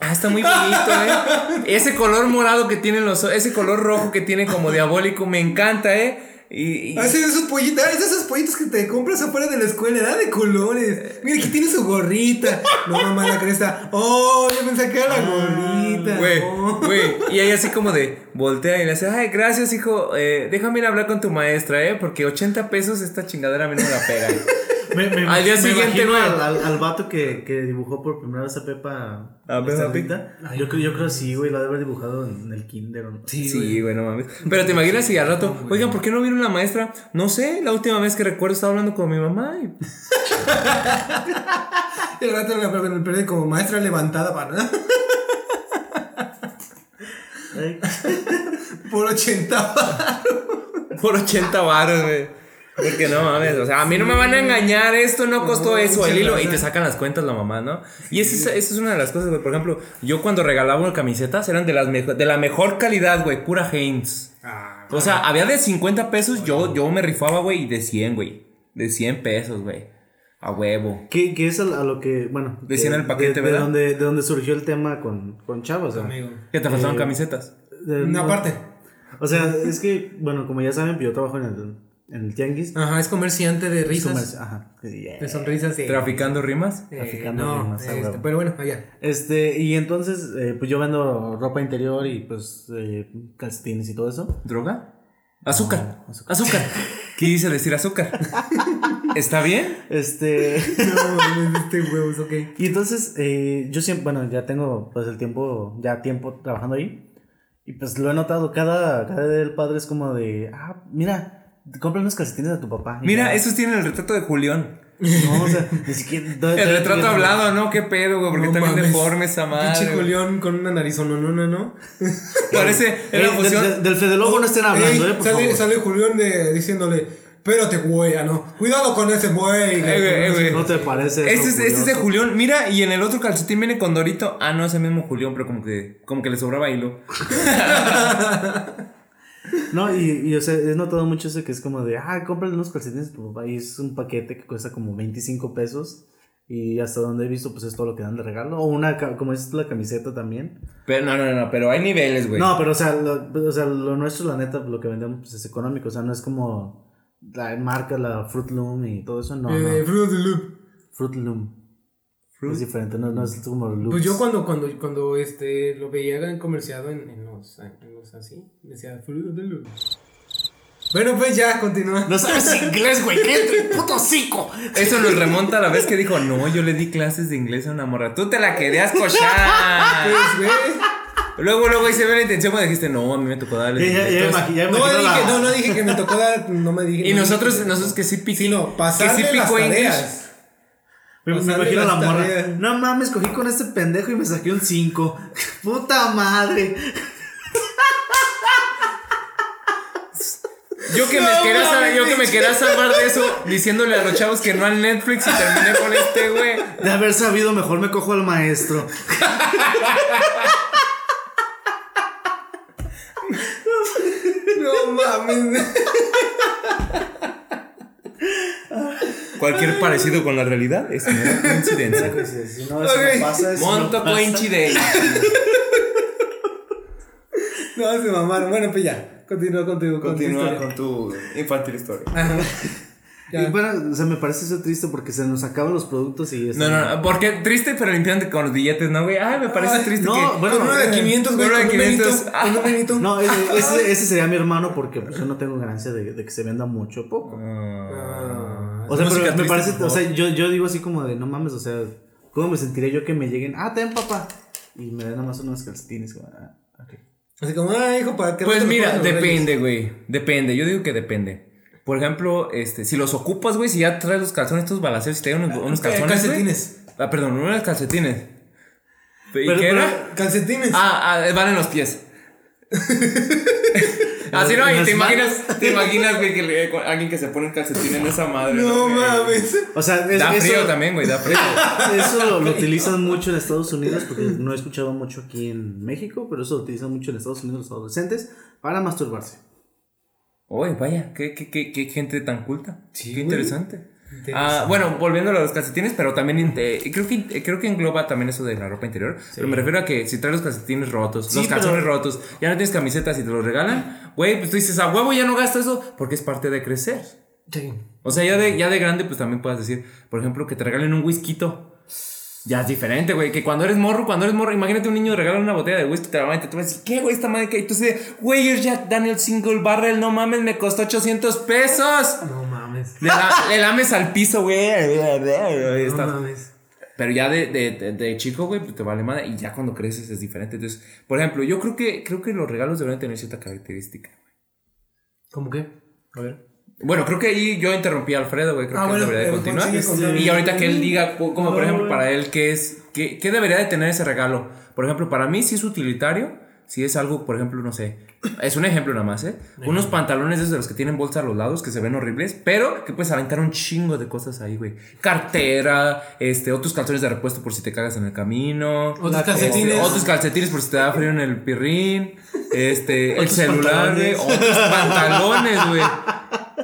Ah, está muy bonito, ¿eh? Ese color morado que tienen los ojos, ese color rojo que tiene como diabólico, me encanta, ¿eh? Y, y- Hace esos pollitos, es esos pollitos que te compras afuera de la escuela, da de colores. Mira, aquí tiene su gorrita. No, mamá, la cresta. Oh, yo pensé que era la gorrita. Güey, Oh. güey. Y ahí así como de voltea y le hace, ay, gracias, hijo. Eh, déjame ir a hablar con tu maestra, ¿eh? Porque 80 pesos esta chingadera a mí no me la pega. Me, me- Al día me siguiente, güey. Al, al, al vato que, que dibujó por primera vez a Pepa. ¿A Pig? ahorita. Yo, creo- yo creo sí, güey. Lo ha de haber dibujado en el kinder. ¿o no? Sí, güey, no mames. Pero te imaginas si al rato, oigan, ¿por qué no vino la maestra? No sé, la última vez que recuerdo estaba hablando con mi mamá. y- Y el rato me me perdí como maestra levantada para por 80. Por 80 baros, güey. Porque no mames, o sea, a mí no me van a engañar, esto no costó eso, el hilo, y te sacan las cuentas la mamá, ¿no? Y esa es, una de las cosas, güey. Por ejemplo, yo cuando regalaba camisetas eran de, las mejo- de la mejor calidad, güey, pura Heinz. O sea, había de 50 pesos, yo, yo me rifaba, güey, y de 100, güey. De 100 pesos, güey. A huevo. Que, que es a, a lo que, bueno. Decían el paquete, de, ¿verdad? De donde, de donde surgió el tema con, con Chavos. Amigo. Que te faltaban Eh, camisetas. De- Una no, parte. O sea, es que, bueno, como ya saben, yo trabajo en el, en el Tianguis. Ajá, es comerciante de risas. Comerci- Ajá. Yeah. De sonrisas. sí. Traficando rimas. Eh, traficando no, rimas, a este, pero bueno, allá. Este, y entonces, eh, pues yo vendo ropa interior y pues eh, calcetines y todo eso. ¿Droga? Azúcar. azúcar. ¿Qué dice decir azúcar? ¿Está bien? Este. No, este huevos, ok. Y entonces, eh, yo siempre, bueno, ya tengo pues el tiempo, ya tiempo trabajando ahí. Y pues lo he notado, cada, cada día del padre es como de, ah, mira, compra unos calcetines a tu papá. Mira, ya. esos tienen el retrato de Julián. No, o sea, ni siquiera. El retrato hablado, ¿no? ¿Qué pedo, güey? Porque No también mames. deforme esa madre. Pinche. Julián con una nariz no, no, no, no. Parece Eh, en la del, fusión. del, del Fede Lobo no estén hablando, Ey, eh, por sale, favor. sale Julián de, diciéndole, espérate, güey, no. Cuidado con ese güey. Eh, eh. ¿No te parece? Este eso es, este es de? Julián. Mira, y en el otro calcetín viene con Dorito. Ah, no, es el mismo Julián, pero como que, como que le sobraba hilo. No, y, y o sea, he notado mucho eso que es como de, ah, cómprale unos calcetines a tu papá. Y es un paquete que cuesta como 25 pesos. Y hasta donde he visto, pues es todo lo que dan de regalo. O una, como es la camiseta también. Pero no, no, no, pero hay niveles, güey. No, pero o sea, lo, o sea, lo nuestro, la neta, lo que vendemos pues, es económico. O sea, no es como la marca, la Fruit Loom y todo eso. No, Eh, no. Fruit Loop. Fruit Loom. Es diferente, no, no es como Loops. Pues yo cuando, cuando, cuando este, lo veía en comerciado en, en los, en los así, decía Fruit of the. Bueno, pues ya, continúa. No sabes inglés, güey. ¡Qué el puto hocico! Eso nos remonta a la vez que dijo, no, yo le di clases de inglés a una morra. Tú te la querías cochar. Pues, güey. luego, luego se ve la intención cuando dijiste, no, a mí me tocó darle. Ya, ya, ya, inglés". imagi- ya No dije, la- no, no dije que me tocó dar, no me dije. Y no nosotros, dije- nosotros que sí piqué. Sí, no, pasarle que sí las picó inglés. tareas. Me, imagino la morra. No mames, cogí con este pendejo y me saqué un 5. ¡Puta madre! Yo que, me quería sal- yo que me quería salvar de eso diciéndole a los chavos que no al Netflix y terminé con este, güey. De haber sabido, mejor me cojo al maestro. No mames. Cualquier parecido con la realidad es una coincidencia. Si no, eso Ok. no pasa. Eso Monto no coincidencia. No, se mamaron. Bueno, pues ya. Continúa con tu, con tu Continúa historia. con tu infantil story. Ajá. Y bueno, o sea, me parece eso triste porque se nos acaban los productos y... No, no, no, porque triste, pero limpiante con los billetes, ¿no, güey? Ay, me parece Ay, triste no, que... bueno, Con uno de 500, güey. Uno de con un 500. Benito, con un Benito. No, ese, ese, ese sería mi hermano porque pues, yo no tengo ganancia de, de que se venda mucho o poco. Ah. O sea, pero me parece, o sea, yo, yo digo así como de, no mames, o sea, ¿cómo me sentiré yo que me lleguen? Ah, ten papá. Y me den nada más unos calcetines. como, ah, ok. Así como, ah, hijo, para que Pues no mira, depende, güey. Depende. Yo digo que depende. Por ejemplo, este, si los ocupas, güey, si ya traes los calzones estos balaceros, si te dan unos, unos Eh, calzones. calcetines. Ah, perdón, unos calcetines. ¿Y Pero- qué pero- era? Calcetines. Ah, ah, van en los pies. Así no, ¿En y te imaginas, te imaginas, güey, que le- alguien que se pone un calcetín en esa madre. no güey? mames. O sea, es- Da eso, frío también, güey, da frío. eso lo, lo utilizan mucho en Estados Unidos porque no he escuchado mucho aquí en México, pero eso lo utilizan mucho en Estados Unidos los adolescentes para masturbarse. Oye, vaya, qué, qué, qué, qué gente tan culta. Sí, qué interesante. Ah, bueno, volviendo a los calcetines, pero también eh, creo que creo que engloba también eso de la ropa interior. Pero me refiero a que si traes los calcetines rotos, Sí, los calzones pero- rotos, ya no tienes camisetas y te los regalan, güey, pues tú dices, a huevo ya no gasto eso porque es parte de crecer. Sí. O sea, ya de, ya de grande, pues también puedes decir, por ejemplo, que te regalen un whisky. Ya es diferente, güey. Que cuando eres morro, cuando eres morro, imagínate un niño regala una botella de whisky, te la van a tú vas a decir, ¿qué, güey? Esta madre que. Y tú dices, güey, es Jack Daniel Single Barrel, no mames, me costó 800 pesos. No mames. Le, la- le lames al piso, güey. No mames. Pero ya de, de, de, de chico, güey, pues te vale madre. Y ya cuando creces es diferente. Entonces, por ejemplo, yo creo que, creo que los regalos deberían tener cierta característica. ¿Cómo qué? A ver. Bueno, creo que ahí yo interrumpí a Alfredo, güey. Creo Ah, que él bueno, debería de continuar. Y ahorita que él diga, co- como por ejemplo para él, ¿qué es? ¿Qué, qué debería de tener ese regalo? Por ejemplo, para mí si es utilitario, si es algo, por ejemplo, no sé. Es un ejemplo nada más, ¿eh? Unos pantalones esos de los que tienen bolsa a los lados, que se ven horribles, pero que puedes aventar un chingo de cosas ahí, güey. Cartera, este, otros calzones de repuesto por si te cagas en el camino. Otros este, calcetines. otros calcetines por si te da frío en el pirrín. Este, el celular, güey. Otros pantalones, güey.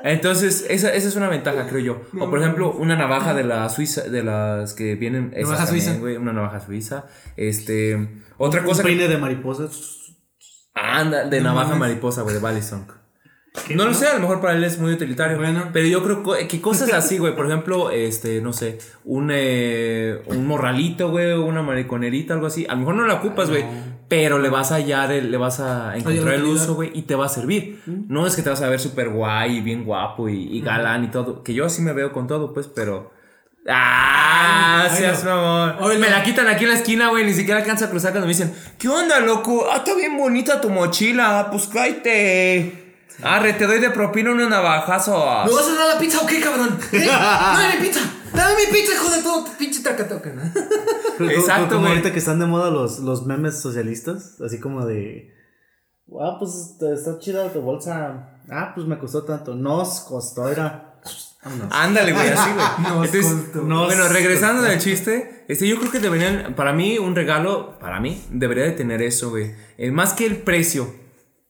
Entonces, esa, esa es una ventaja, creo yo. O por ejemplo, una navaja de la Suiza, de las que vienen. Navaja también, suiza. güey, Una navaja suiza. Este. Otra Un cosa. que- peine de mariposas. Anda, de navaja mariposa, güey, de Balisong. No lo sé, a lo mejor para él es muy utilitario. Bueno. Pero yo creo que cosas así, güey. Por ejemplo, este, no sé, un, eh, un morralito, güey, una mariconerita, algo así. A lo mejor no la ocupas, güey. Pero le vas a hallar, el- le vas a encontrar el uso, güey, y te va a servir. No es que te vas a ver súper guay y bien guapo y, y galán y todo. Que yo así me veo con todo, pues, pero. ¡Ah! Ay, seas mamón. Oye, Me la quitan aquí en la esquina, güey. Ni siquiera alcanza a cruzar cuando me dicen, ¿qué onda, loco? Ah, está bien bonita tu mochila. Pues cállate. Arre, te doy de propina unos navajazos. ¿Me vas a dar la pizza o qué, cabrón? ¿Eh? Dame mi pizza. Dame mi pizza, hijo de todo. Pinche tracatoca, Exacto, Como güey. ahorita que están de moda los, los memes socialistas, así como de. Ah, pues está- está chida tu bolsa. Ah, pues me costó tanto. Nos costó, era. Vámonos. Ándale, güey, así, güey. Entonces, costó. bueno, Nos regresando del chiste, este, yo creo que deberían, para mí, un regalo, para mí, debería de tener eso, güey. Eh, más que el precio.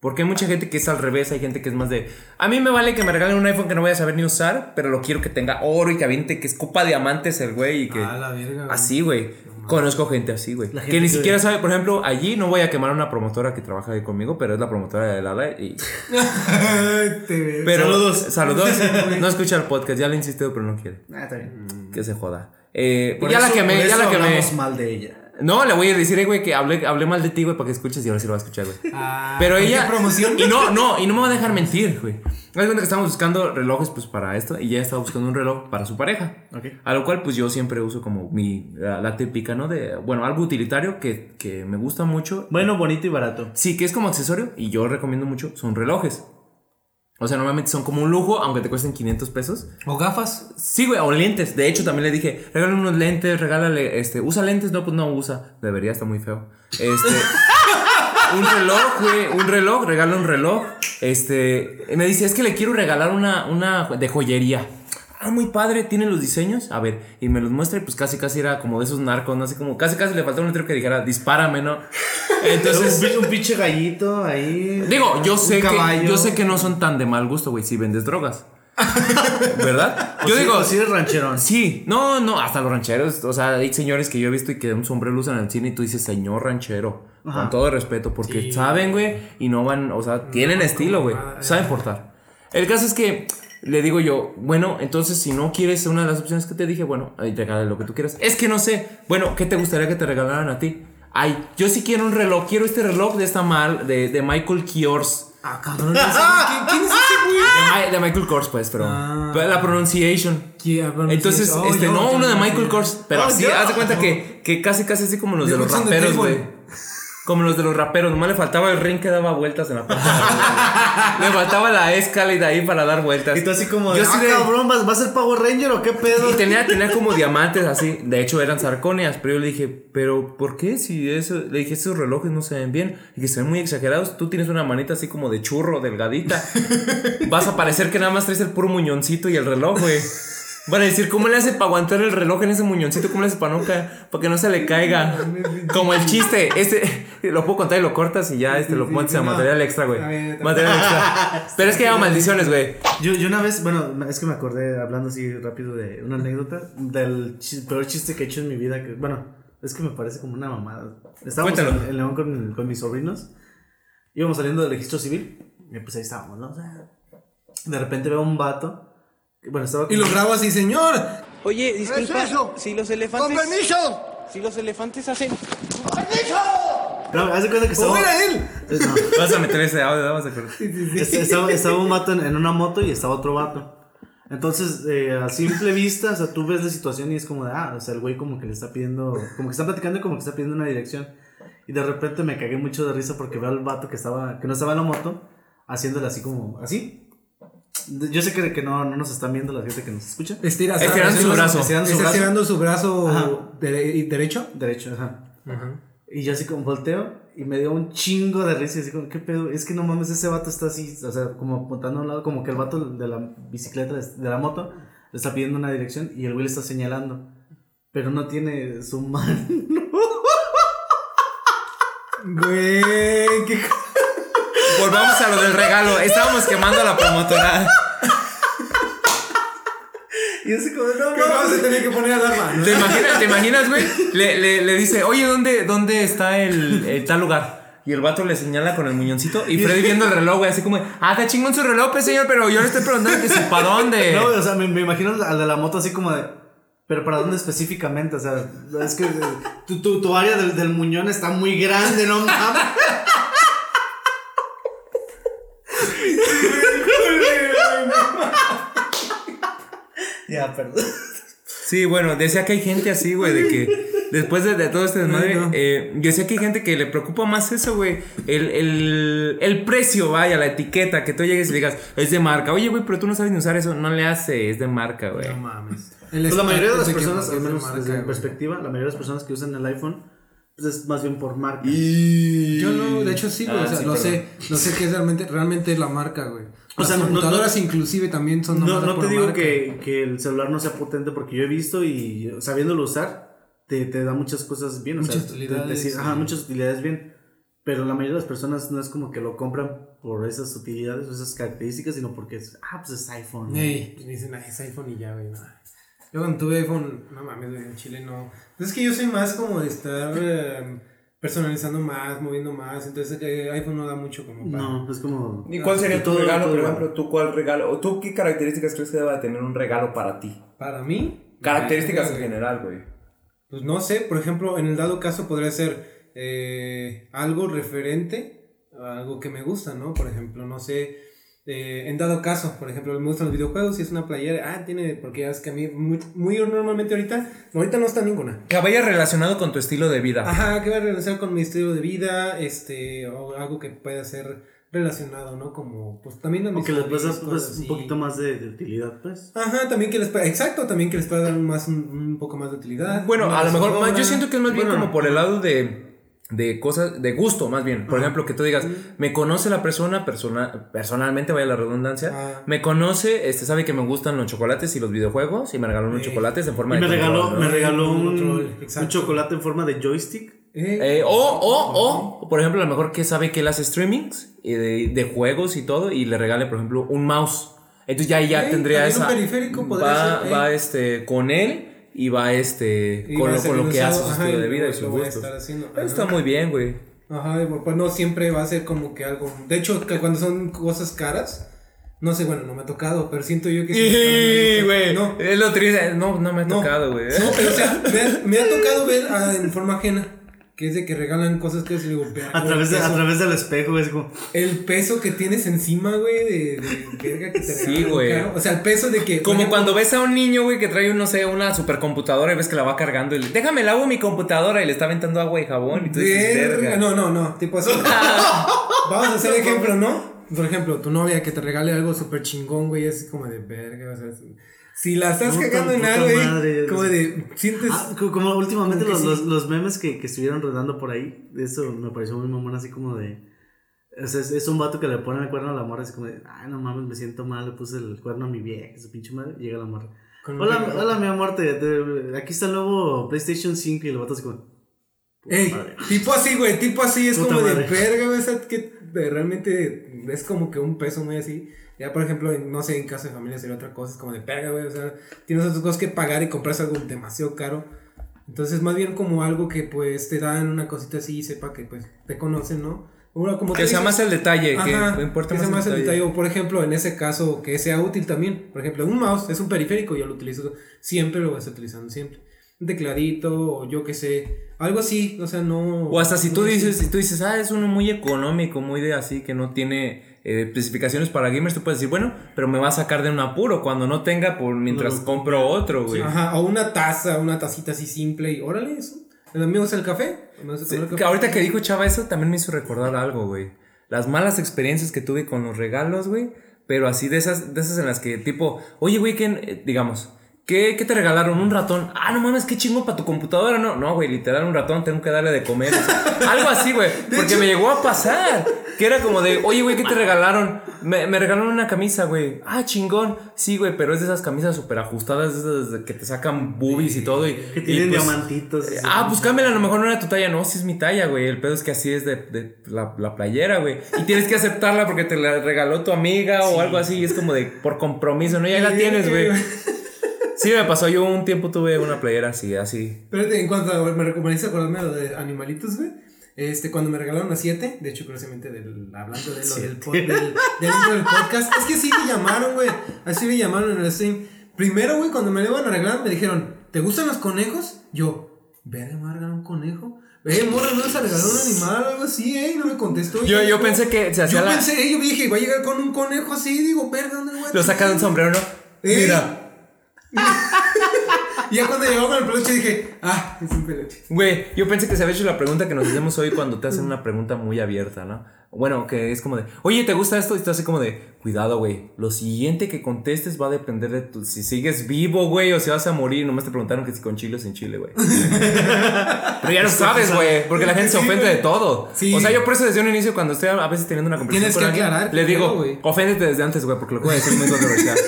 Porque hay mucha gente que es al revés, hay gente que es más de. A mí me vale que me regalen un iPhone que no voy a saber ni usar, pero lo quiero que tenga oro y que aviente, que escupa diamantes el güey y que. Ah, la verga. Así, güey. Conozco gente así, güey. Que ni siquiera sabe, por ejemplo, allí no voy a quemar a una promotora que trabaja ahí conmigo, pero es la promotora de Lala y. Pero, Saludos. Saludos. no escucha el podcast, ya le he insistido, pero no quiere. Ah, está bien. Que se joda. Eh, ya la quemé, ya la quemé. hablamos mal de ella. No, le voy a decir, eh, güey, que hablé, hablé mal de ti, güey, para que escuches y ahora sí lo va a escuchar, güey. Ah, Pero ¿por ella. promoción? Y no, no, y no me va a dejar mentir, güey. Das cuenta que estamos buscando relojes, pues, para esto, y ella estaba buscando un reloj para su pareja. Ok. A lo cual, pues, yo siempre uso como mi. La, la típica, ¿no? De. Bueno, algo utilitario que, que me gusta mucho. Bueno, bonito y barato. Sí, que es como accesorio, y yo recomiendo mucho, son relojes. O sea, normalmente son como un lujo, aunque te cuesten 500 pesos. ¿O gafas? Sí, güey, o lentes. De hecho, también le dije, regálale unos lentes, regálale, este, usa lentes, no, pues no usa. Debería, está muy feo. Este, un reloj, güey, un reloj, regala un reloj. Este, me dice, es que le quiero regalar una, una de joyería. Ah, muy padre, tiene los diseños. A ver, y me los muestra y pues casi, casi era como de esos narcos, ¿no? Así como, casi, casi le faltaba un letrero que dijera, dispárame, ¿no? Entonces, un, un pinche gallito ahí. Digo, yo sé, que, yo sé que no son tan de mal gusto, güey, si vendes drogas. ¿Verdad? Yo sí- digo, sí eres rancherón. Sí, no, no, hasta los rancheros. O sea, hay señores que yo he visto y que un sombrero lo usan en el cine y tú dices, señor ranchero. Con todo respeto, porque saben, güey, y no van, o sea, tienen estilo, güey. Saben portar. El caso es que Le digo yo, bueno, entonces si no quieres una de las opciones que te dije, bueno, ahí regala lo que tú quieras. Es que no sé, bueno, ¿qué te gustaría que te regalaran a ti? Ay, yo sí quiero un reloj, quiero este reloj de esta mal, de, de Michael Kors. Ah, cabrón. ¿Quién, quién es ese güey? De, Mi- de Michael Kors, pues, pero, Ah. la pronunciation. Bueno, Entonces, oh, este, yo, no, yo, uno de Michael. Kors, pero Oh, así, haz de cuenta que, que casi, casi así como los De de los raperos, güey. Como los de los raperos, nomás le faltaba el ring que daba vueltas en la parte de. Le faltaba la escalade ahí para dar vueltas. Y tú así como, Yo ah, sí de- cabrón, ¿vas, ¿vas a ser Power Ranger o qué pedo? Y tenía, tenía como diamantes así. De hecho, eran zarconias. Pero yo le dije, ¿pero por qué? Si eso. Le dije, esos relojes no se ven bien. Y que se ven muy exagerados. Tú tienes una manita así como de churro, delgadita. Vas a parecer que nada más traes el puro muñoncito y el reloj, güey. Van a decir, ¿cómo le hace para aguantar el reloj en ese muñoncito? ¿Cómo le hace para no? Para que no se le caiga. Como el chiste. Este, lo puedo contar y lo cortas y ya este, lo pones a material extra, güey. Material extra. Pero es que llama maldiciones, güey. Yo, yo una vez, bueno, es que me acordé hablando así rápido de una anécdota del peor chiste que he hecho en mi vida. Que, bueno, es que me parece como una mamada. Estábamos en, Cuéntalo. en León con, con mis sobrinos. Íbamos saliendo del registro civil. Y pues ahí estábamos, ¿no? O sea, de repente veo un vato. Bueno, estaba Y lo grabo así, señor. Oye, disculpa, si los elefantes... Si los elefantes hacen... No, haz de cuenta que estaba. ¡Oh, era él! Eh, no. Vas a meter ese audio, vamos a cortar. Est- Estaba, estaba un vato en, en una moto y estaba otro vato. Entonces, eh, a simple vista, o sea, tú ves la situación y es como de, ah, o sea, el güey como que le está pidiendo, como que está platicando y como que está pidiendo una dirección. Y de repente me cagué mucho de risa porque veo al vato que estaba, que no estaba en la moto, haciéndole así como, así. Yo sé que, que no, no nos están viendo la gente que nos escucha. Estira, Estirando su brazo. Estirando su Está brazo. estirando su brazo Ajá. dere- derecho. Derecho, ajá. Y yo así como volteo y me dio un chingo de risa y así como, ¿qué pedo? Es que no mames, ese vato está así, o sea, como apuntando a un lado, como que el vato de la bicicleta, de la moto, le está pidiendo una dirección y el güey le está señalando. Pero no tiene su mano. Güey, qué. Volvamos a lo del regalo. Estábamos quemando a la promotora. Y así como, no ¿Qué vamos a tener que poner alarma? ¿no? ¿Te imaginas, ¿te imaginas güey? Le, le, le dice, oye, ¿dónde, dónde está el, el tal lugar? Y el vato le señala con el muñoncito. Y Freddy viendo el reloj, güey, así como, ah, está chingón su reloj, pues, señor, pero yo le estoy preguntando que si para dónde. No, o sea, me, me imagino al de la moto así como de. Pero ¿para dónde específicamente? O sea, es que eh, tu, tu, tu área del, del muñón está muy grande, no ya, perdón. Sí, bueno, decía que hay gente así, güey, de que después de, de todo este desmadre, no. eh, yo decía que hay gente que le preocupa más eso, güey. El, el, el precio, vaya, la etiqueta, que tú llegues y digas, es de marca. Oye, güey, pero tú no sabes ni usar eso. No le hace, es de marca, güey. No mames. Pues la mayoría de las personas, al menos marca, desde mi perspectiva, la mayoría de las personas que usan el iPhone, pues es más bien por marca. Yo no, de hecho sí, güey. Ah, o sea, sí, lo perdón. sé. Lo sé que es realmente, realmente es la marca, güey. O Las sea, no- no- computadoras inclusive también son No, no te digo marca. que, que el celular no sea potente porque yo he visto y sabiéndolo usar te, te da muchas cosas bien. o sea, Muchas te- utilidades, decir- sí. ajá, muchas utilidades bien. Pero la mayoría de las personas no es como que lo compran por esas utilidades o esas características, sino porque es, ah, pues es iPhone. ¿no? Ey, pues me dicen, "Ay, es iPhone y ya, güey. no". Yo cuando tuve iPhone, no mames, en Chile no. Pues es que yo soy más como de estar eh, personalizando más, moviendo más. Entonces eh, iPhone no da mucho como para. No, es como... ¿Y cuál sería tu Todo- regalo, todo por igual. ejemplo? ¿Tú cuál regalo? ¿O tú qué características crees que deba tener un regalo para ti? Para mí. Características en general, güey. Pues no sé, por ejemplo, en el dado caso podría ser eh, algo referente a algo que me gusta, ¿no? Por ejemplo, no sé, eh, en dado caso, por ejemplo, me gustan los videojuegos y es una playera, ah, tiene, porque ya es que a mí muy, muy normalmente ahorita, ahorita no está ninguna. Que vaya relacionado con tu estilo de vida. Ajá, que va a relacionar con mi estilo de vida, este, o algo que pueda ser relacionado, ¿no? Como, pues también a O mis que les puedas pues, un poquito más de, de utilidad, pues. Ajá, también que les pueda, exacto, también que les pueda dar más, un, un poco más de utilidad. Bueno, a lo mejor más- yo siento que es más bien Bueno. como por el lado de, de cosas, de gusto más bien. Por ejemplo, que tú digas, me conoce la persona, persona personalmente, vaya la redundancia, Ah. me conoce, este sabe que me gustan los chocolates y los videojuegos y me regaló unos Sí. chocolates en forma Y de me regaló, me regaló Un un, chocolate en forma de joystick. Eh, Eh, o, o, o, por ejemplo, a lo mejor que sabe que él hace streamings eh, de, de juegos y todo y le regale, por ejemplo, un mouse. Entonces ya, ya tendría también un esa. periférico podría va, ser, va este, con él y va este, Y con, va lo, con lo que hace su estilo de vida y Eso ajá. está muy bien, güey. Ajá, pues no siempre va a ser como que algo. De hecho, que cuando son cosas caras, No sé, bueno, no me ha tocado, pero siento yo que sí. Güey. No, Es lo triste. No, no me ha no. tocado, güey. No, pero o sea, me ha, me ha tocado ver ah, en forma ajena. Que es de que regalan cosas que yo digo, "Verga, A través, de, a través del espejo, es como. El peso que tienes encima, güey, de, de verga que te Sí, regalan, güey. O sea, el peso de que. Como ejemplo, cuando ves a un niño, güey, que trae, no sé, una supercomputadora y ves que la va cargando y le, déjame el agua mi computadora y le está aventando agua y jabón y tú dices, Verga. No, no, no, tipo así. Vamos a hacer ejemplo, ¿no? Por ejemplo, tu novia que te regale algo súper chingón, güey, es como de verga, o sea, si la estás Puta- cagando en algo, madre. como de, sientes... Ah, co- como últimamente Como los, los, los memes que, que estuvieron rodando por ahí, eso me pareció muy mamón, así como de. O sea, es, es un vato que le pone el cuerno a la morra, así como de, ay, no mames, me siento mal, le puse el cuerno a mi vieja, su pinche madre, llega la morra. Hola, hola, mi amor, te, te- aquí está el nuevo PlayStation 5 y el vato así como. Ey, tipo así, güey, tipo así, es Puta como de verga, güey, o sea, que realmente es como que un peso muy así. Ya, por ejemplo, en- no sé, en caso de familia sería otra cosa, es como de verga, güey, o sea, tienes otras cosas que pagar y compras algo demasiado caro. Entonces, más bien como algo que pues te dan una cosita así y sepa que pues te conocen, ¿no? Uno, como Que tú sea dices- más el detalle, Ajá, que importa que sea más, más el detalle. O por ejemplo, en ese caso, que sea útil también. Por ejemplo, un mouse es un periférico, yo lo utilizo siempre, lo estar utilizando siempre. Un tecladito, o yo qué sé, algo así, o sea, no. O hasta si tú no es- dices, si tú dices, ah, es uno muy económico, muy de así, que no tiene eh, especificaciones para gamers, tú puedes decir, bueno, pero me va a sacar de un apuro cuando no tenga por mientras No, compro otro, güey. Ajá, o una taza, una tacita así simple y órale, eso. El amigo es el café. me gusta Sí, el que café. ahorita que dijo Chava eso, también me hizo recordar algo, güey. Las malas experiencias que tuve con los regalos, güey. Pero así de esas, de esas en las que, tipo, oye, güey, ¿qué, eh, digamos, ¿qué, qué te regalaron? Un ratón. Ah, no mames, qué chingón para tu computadora. No, no, güey, literal, un ratón, tengo que darle de comer. o sea, algo así, güey. Porque me llegó a pasar. Que era como de, oye, güey, ¿qué te regalaron? Me, me regalaron una camisa, güey. Ah, chingón. Sí, güey, pero es de esas camisas súper ajustadas, esas que te sacan boobies y todo. Y, Que y, tienen pues, diamantitos. Ah, pues cámbiala, a lo mejor no era tu talla, no, sí es mi talla, güey. El pedo es que así es de, de la, la playera, güey. Y tienes que aceptarla porque te la regaló tu amiga o algo así. Y es como de por compromiso, ¿no? Ya la tienes, güey. Sí, me pasó. Yo un tiempo tuve una playera así, así. Espérate, en cuanto a, me recuperé acordarme de lo de animalitos, güey. Este, cuando me regalaron a 7, de hecho, curiosamente, del, hablando de lo del, pod- del, del intro del podcast, es que sí me llamaron, güey. Así me llamaron en el stream. Primero, güey, cuando me lo iban a regalar, me dijeron, ¿te gustan los conejos? Yo, verga, me regalar un conejo. Eh, morra, ¿no vas a regalar un animal o algo así, eh? Y no me contestó. Yo, yo pensé que se hacía Yo la. pensé, eh, yo dije, va a llegar con un conejo así, digo, verga, ¿dónde lo voy a Lo saca de un sombrero, ¿no? Eh. Mira. Y ya cuando llegó con el peluche dije, ah, es un peluche. Güey, yo pensé que se había hecho la pregunta que nos hacemos hoy cuando te hacen una pregunta muy abierta, ¿no? Bueno, que es como de, oye, ¿te gusta esto? Y tú así como de, cuidado, güey. Lo siguiente que contestes va a depender de tu, si sigues vivo, güey, o si vas a morir. Nomás te preguntaron que si con chile o sin chile, güey. Pero ya lo sabes, güey, porque la gente se ofende de todo. Sí. O sea, yo por eso desde un inicio, cuando estoy a veces teniendo una conversación Tienes con que alguien, aclarar le digo, oféndete desde antes, güey, porque lo que voy a decir es muy controversial.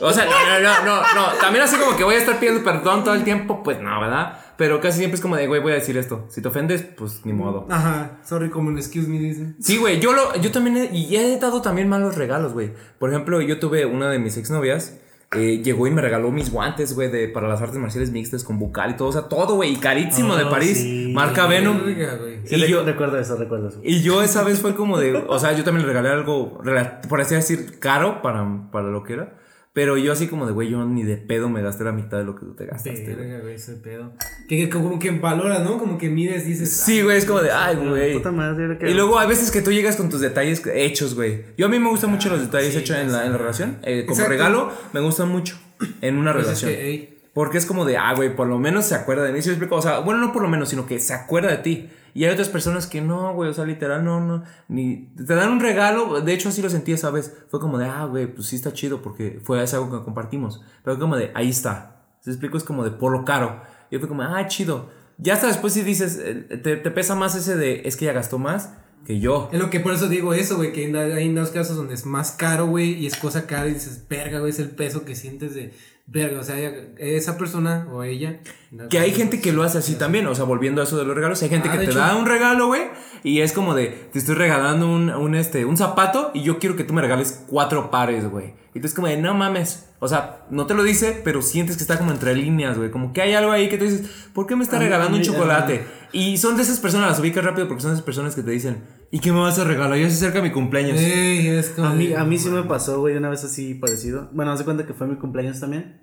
O sea, no, no, no, no, no. También así como que voy a estar pidiendo perdón todo el tiempo, pues no, ¿verdad? Pero casi siempre es como de, güey, voy a decir esto. Si te ofendes, pues ni modo. Ajá, sorry, como un excuse me, dicen. Sí, güey, yo lo, yo también he, y he dado también malos regalos, güey. Por ejemplo, yo tuve una de mis exnovias. eh, llegó y me regaló mis guantes, güey, de, para las artes marciales mixtas con bucal y todo, o sea, todo, güey, y carísimo de Oh, París, sí. marca Venom. Sí, y yo- recuerdo eso, recuerdo eso. Y yo esa vez fue como de, o sea, yo también le regalé algo, por así decir, caro para, para lo que era. Pero yo así como de, güey, yo ni de pedo me gasté la mitad de lo que tú te gastaste. Verga, güey, ese pedo. Que, que como que valoras, ¿no? Como que mides, dices. Sí, güey, es como de, ay, güey. Puta madre, ahora que- Y luego hay veces que tú llegas con tus detalles hechos, güey. Yo a mí me gustan mucho los detalles hechos en la, en la relación. Eh, como Exacto. regalo, me gustan mucho en una Pues es relación. que, Porque es como de, ah, güey, por lo menos se acuerda de mí. ¿Sí me explico? O sea, bueno, no por lo menos, sino que se acuerda de ti. Y hay otras personas que no, güey, o sea, literal, no, no. Ni te dan un regalo. De hecho, así lo sentí esa vez. Fue como de, ah, güey, pues sí está chido porque fue es algo que compartimos. Pero como de, ahí está. ¿Se explico? Es como de por lo caro. Y fue como, ah, chido. Ya hasta después si dices, eh, te, te pesa más ese de, es que ella gastó más que yo. Es lo que por eso digo eso, güey, que hay dos casos donde es más caro, güey, y es cosa cara y dices, verga, güey, es el peso que sientes de, verga, o sea, esa persona o ella. Que hay gente que lo hace así también, o sea, volviendo a eso de los regalos, hay gente Ah, que te hecho. da un regalo, güey, y es como de, te estoy regalando un, un, este, un zapato y yo quiero que tú me regales cuatro pares, güey. Y tú es como de, no mames. O sea, no te lo dice, pero sientes que está como entre líneas, güey. Como que hay algo ahí que tú dices, ¿por qué me está A mí- regalando un chocolate? Y son de esas personas, las ubicas rápido porque son de esas personas que te dicen, ¿y qué me vas a regalar? Ya se acerca mi cumpleaños. Ey, es como A mí, a mí sí me pasó, güey, una vez así parecido. Bueno, hace cuenta que fue mi cumpleaños también.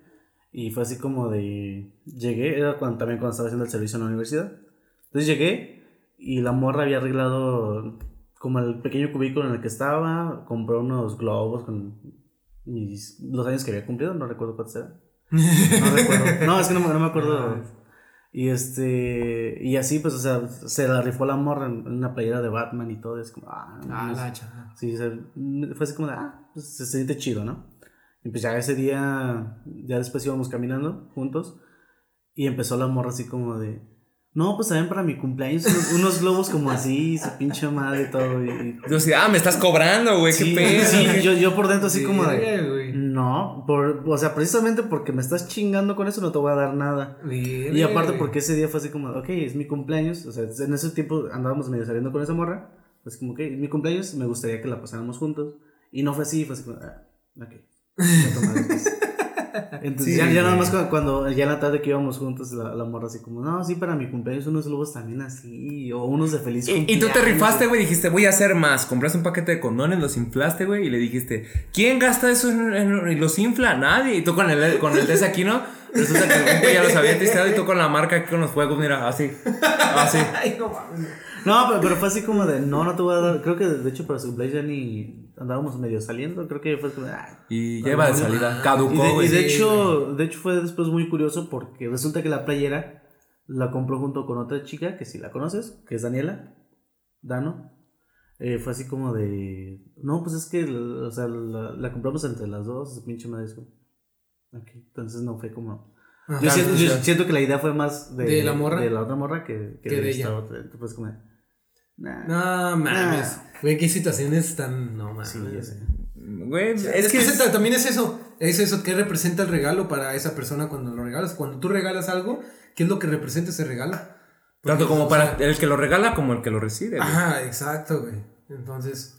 Y fue así como de. Llegué, era cuando, también cuando estaba haciendo el servicio en la universidad. Entonces llegué y la morra había arreglado como el pequeño cubículo en el que estaba. Compró unos globos con mis, los años que había cumplido, no recuerdo cuántos eran. No recuerdo. No, es que no, me- no me acuerdo. Y este. Y así, pues, o sea, se la rifó la morra en, en una playera de Batman y todo. Es como. Ah, Ah, no la chava. Sí, fue así como de, ah, pues se siente chido, ¿no? Y pues ya ese día, ya después íbamos caminando juntos y empezó la morra así como de, no, pues también para mi cumpleaños unos, unos globos como así, su pinche madre y todo. Y, y- Yo así, ah, me estás cobrando, güey, sí, qué pedo. sí, yo, yo por dentro así como Verga, de, güey. no, por, o sea, precisamente porque me estás chingando con eso no te voy a dar nada. Y Verga, aparte güey. porque ese día fue así como, ok, es mi cumpleaños, o sea, en ese tiempo andábamos medio saliendo con esa morra, pues como, ok, es mi cumpleaños, me gustaría que la pasáramos juntos. Y no fue así, fue así como, ah, ok. pues. Entonces ya, ya nada más cu- cuando, ya en la tarde que íbamos juntos, la, la morra así como, no, sí, para mi cumpleaños unos globos también así, o unos de feliz Y, y tú te cumpleaños". rifaste, güey, dijiste, voy a hacer más. Compraste un paquete de condones, los inflaste, güey, y le dijiste, ¿quién gasta eso en- en- y los infla? Nadie. Y tú con el, con el de ese aquí, ¿no? Resulta que el ya los había testeado y tú con la marca aquí con los fuegos, mira, así. Así. Ay, no. No, pero, pero fue así como de, no, no te voy a dar, creo que de hecho para su cumpleaños ya ni andábamos medio saliendo, creo que fue como, ah, Y ya iba de salida. Y Caducó, de, y de hecho, de hecho fue después muy curioso porque resulta que la playera la compró junto con otra chica que si la conoces, que es Daniela, Dano. Eh, fue así como de, no, pues es que, o sea, la, la compramos entre las dos, ese pinche madre. es como, Ok, entonces no fue como... Ajá. Yo, siento, yo claro. siento que la idea fue más de, ¿De la morra? de la otra morra que, que Que de de esta ella. otra. Entonces, pues como, nah. No mames. Güey, qué situaciones tan. No mames. Sí, ya sé. Güey, Es, es que que. también es eso. Es eso. ¿Qué representa el regalo para esa persona cuando lo regalas? Cuando tú regalas algo, ¿qué es lo que representa ese regalo? Tanto como o para sea, el que lo regala como el que lo recibe, güey. Ajá, exacto, güey. Entonces,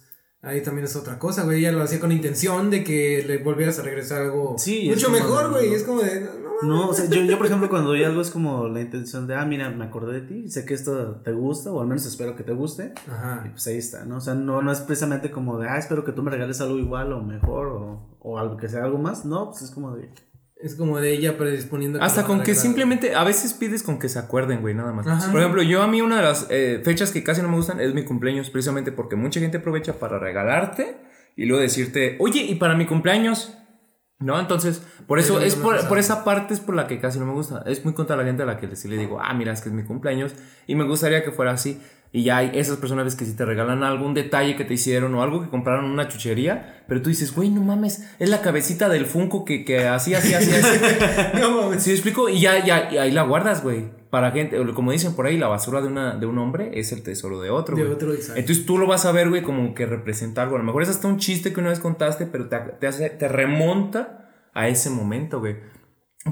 ahí también es otra cosa, güey. Ella lo hacía con intención de que le volvieras a regresar algo Sí, mucho mejor, güey. Es como de. No, no, o sea, yo, yo por ejemplo cuando doy algo es como la intención de, ah, mira, me acordé de ti, sé que esto te gusta, o al menos espero que te guste, y Ajá. pues ahí está, ¿no? O sea, no, no es precisamente como de, ah, espero que tú me regales algo igual o mejor, o, o algo que sea algo más, no, pues es como de, Es como de ella predisponiendo. Hasta con que simplemente, a veces pides con que se acuerden, güey, nada más. Ajá. Por ejemplo, yo a mí una de las eh, fechas que casi no me gustan es mi cumpleaños, precisamente porque mucha gente aprovecha para regalarte y luego decirte, oye, ¿y para mi cumpleaños? ¿No? Entonces, por eso, es por, por esa parte es por la que casi no me gusta. Es muy contra la gente a la que sí le digo, ah, mira, es que es mi cumpleaños y me gustaría que fuera así. Y ya hay esas personas que si te regalan algún detalle que te hicieron o algo que compraron en una chuchería, pero tú dices, güey, no mames, es la cabecita del Funko que, que así, así, así, así. no mames. ¿Sí explico? Y ya, ya, y ahí la guardas, güey. Para gente, como dicen por ahí, la basura de, una, de un hombre es el tesoro de otro, De güey. otro, exacto. Entonces tú lo vas a ver, güey, como que representa algo. A lo mejor es hasta un chiste que una vez contaste, pero te, te, hace, te remonta a ese momento, güey.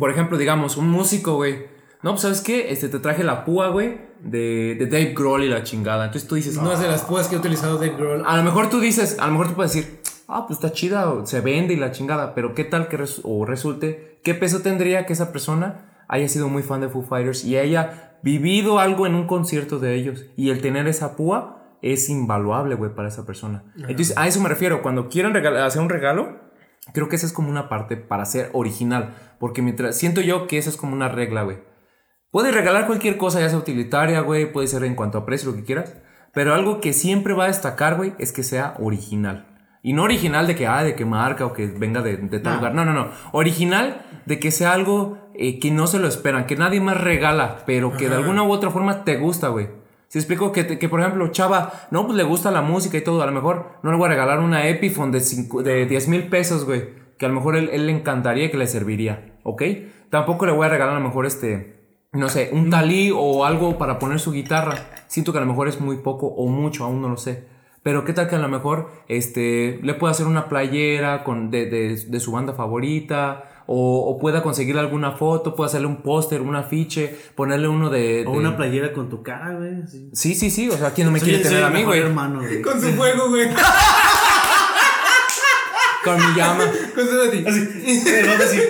Por ejemplo, digamos, un músico, güey. No, pues, ¿sabes qué? Este, te traje la púa, güey, de, de Dave Grohl y la chingada. Entonces tú dices, No es de las púas que he utilizado Dave Grohl. a lo mejor tú dices, a lo mejor tú puedes decir, ah, pues está chida, o se vende y la chingada, pero qué tal que o resulte, qué peso tendría que esa persona haya sido muy fan de Foo Fighters y haya vivido algo en un concierto de ellos y el tener esa púa es invaluable, güey, para esa persona. Entonces, a eso me refiero, cuando quieran hacer un regalo, creo que esa es como una parte para ser original, porque mientras siento yo que esa es como una regla, güey. Puedes regalar cualquier cosa, ya sea utilitaria, güey, puede ser en cuanto a precio, lo que quieras. Pero algo que siempre va a destacar, güey, es que sea original. Y no original de que, ah, de que marca o que venga de, de tal No. lugar. No, no, no. Original de que sea algo eh, que no se lo esperan, que nadie más regala, pero que de alguna u otra forma te gusta, güey. Si explico que, te- que, por ejemplo, Chava, no, pues le gusta la música y todo, a lo mejor no le voy a regalar una Epiphone de, cinco- de 10 mil pesos, güey, que a lo mejor él, él le encantaría y que le serviría, ¿ok? Tampoco le voy a regalar a lo mejor este, no sé, un talí o algo para poner su guitarra. Siento que a lo mejor es muy poco o mucho, aún no lo sé. Pero qué tal que a lo mejor este, le pueda hacer una playera con, de, de- de su banda favorita. O, o pueda conseguir alguna foto, pueda hacerle un póster, un afiche, ponerle uno de... o de- una playera con tu cara, güey. Sí, sí, sí. O sea, ¿quién no me Soy- quiere soy tener a mí, güey? hermano, güey. Con su fuego, güey. Con mi llama. Con su Así. El vato así.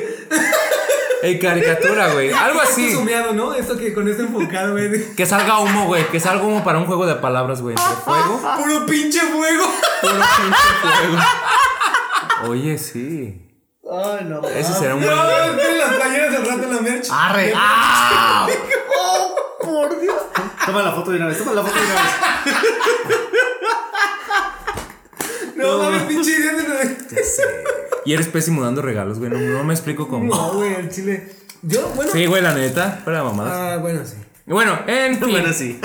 En caricatura, güey. Algo así. Sumeado, ¿no? Esto que con esto enfocado, güey. Que salga humo, güey. Que salga humo para un juego de palabras, güey. Entre fuego. Puro pinche fuego. Puro pinche fuego. Oye, sí. Ay, no. Ese será un buen. No, las playeras al rato en la merch. ¡Arre! ¡Ah! ¡Oh, por Dios! Toma la foto de una vez, toma la foto de una vez. No mames, pinche idea de Y eres pésimo dando regalos, güey. No, no me explico cómo. No, güey, el chile. Yo, bueno. Sí, güey, la neta. De mamadas. Ah, bueno, sí. Bueno, en fin. Bueno, sí.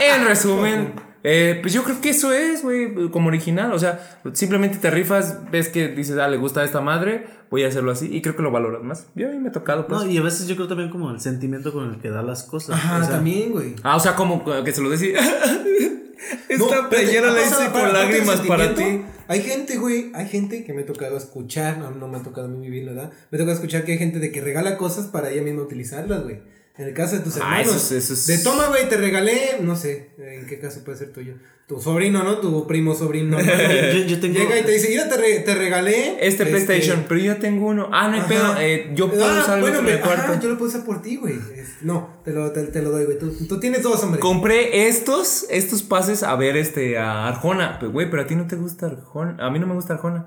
En resumen, eh, pues yo creo que eso es, güey, como original. O sea, simplemente te rifas, ves que dices, ah, le gusta a esta madre, voy a hacerlo así. Y creo que lo valoras más. Yo a mí me ha tocado, pues. No, y a veces yo creo también como el sentimiento con el que da las cosas. Ajá, o sea, también, güey. Ah, o sea, como que se lo decía. No, Esta espérate, playera la hice con lágrimas para ti. Hay gente, güey, hay gente que me ha tocado escuchar, no, no me ha tocado a mí vivir, ¿verdad? Me ha tocado escuchar que hay gente de que regala cosas para ella misma utilizarlas, güey. En el caso de tus Ah, hermanos. eso es- eso es- De toma, güey, te regalé, no sé, en qué caso puede ser tuyo. Tu sobrino, ¿no? Tu primo sobrino. ¿no? Yo- yo tengo- Llega y te dice, mira, te, re- te regalé. Este PlayStation, pero yo ya tengo uno. Ah, no hay pedo. eh, yo puedo Ah, usar el bueno, en el ajá, cuarto. yo lo puedo usar por ti, güey. No, te lo, te, te lo doy, güey. Tú, tú tienes dos, hombre. Compré estos, estos pases a ver este a Arjona. Pero, güey, pero a ti no te gusta Arjona. A mí no me gusta Arjona.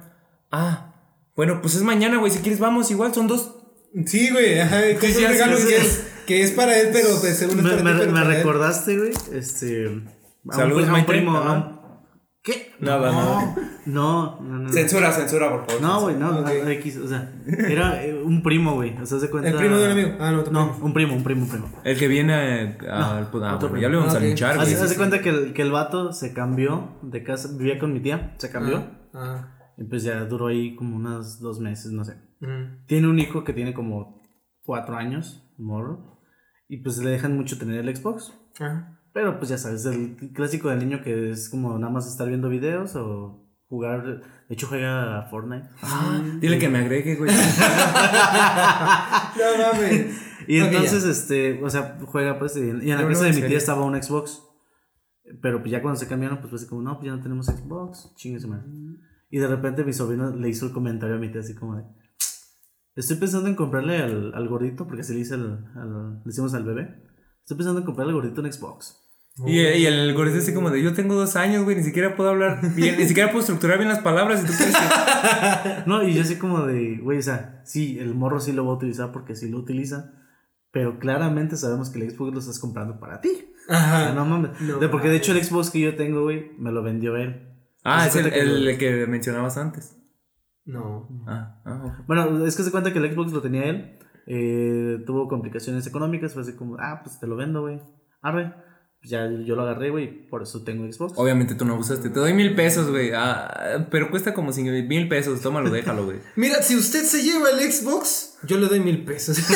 Ah, bueno, pues es mañana, güey. Si quieres, vamos. Igual son dos. Sí, güey, ajá, que es un ya, regalo sí, que es, que es para él, pero pues, según Me, para me- ti, pero me para él. recordaste, güey. Este. a Saludos, un, a un primo. A un- ¿Qué? Nada, no, no, no, no. Censura, censura, por favor. No, güey, no, Ok. no, X, o sea, era eh, un primo, güey, o sea, se cuenta... El primo de un amigo. Ah, no, tu No, primo. un primo, un primo, un primo. El que viene eh, al. No, ah, otro bueno, ya íbamos Ah, a ok. linchar, güey. Haz de cuenta que el, que el vato se cambió de casa, vivía con mi tía, se cambió, Ah, y pues ya duró ahí como unos dos meses, no sé. mm. Tiene un hijo que tiene como cuatro años, morro, y pues le dejan mucho tener el Xbox. Ajá. Pero pues ya sabes, el clásico del niño que es como nada más estar viendo videos o jugar, de hecho juega a Fortnite. Ah, dile que me agregue, güey. No mames. Y entonces, este, o sea, juega pues, y en, y en la No, casa no, de mi tía estaba un Xbox. Pero pues ya cuando se cambiaron, pues fue así como, no, pues ya no tenemos Xbox, chingue su madre. Y de repente mi sobrino le hizo el comentario a mi tía así como de, estoy pensando en comprarle al, al gordito, porque así le, hice al, al- le hicimos al bebé, estoy pensando en comprarle al gordito un Xbox. Y, y el gordito así como de, yo tengo dos años, güey, ni siquiera puedo hablar bien, ni siquiera puedo estructurar bien las palabras. Y tú crees que... No, y yo así como de, güey, o sea, sí, el morro sí lo va a utilizar porque sí lo utiliza, pero claramente sabemos que el Xbox lo estás comprando para ti. O sea, Ajá. no mames. No de, porque de hecho el Xbox que yo tengo, güey, me lo vendió él. Ah, es el, que lo- el que mencionabas antes. No. Ah, ah. Bueno, es que se cuenta que el Xbox lo tenía él. eh, tuvo complicaciones económicas. Fue así como, ah, pues te lo vendo, güey. Arre. Ya yo lo agarré, güey. Por eso tengo Xbox. Obviamente tú no usaste. Te doy mil pesos, güey. Ah, pero cuesta como cinco mil pesos. Tómalo, déjalo, güey. Mira, si usted se lleva el Xbox, yo le doy mil pesos.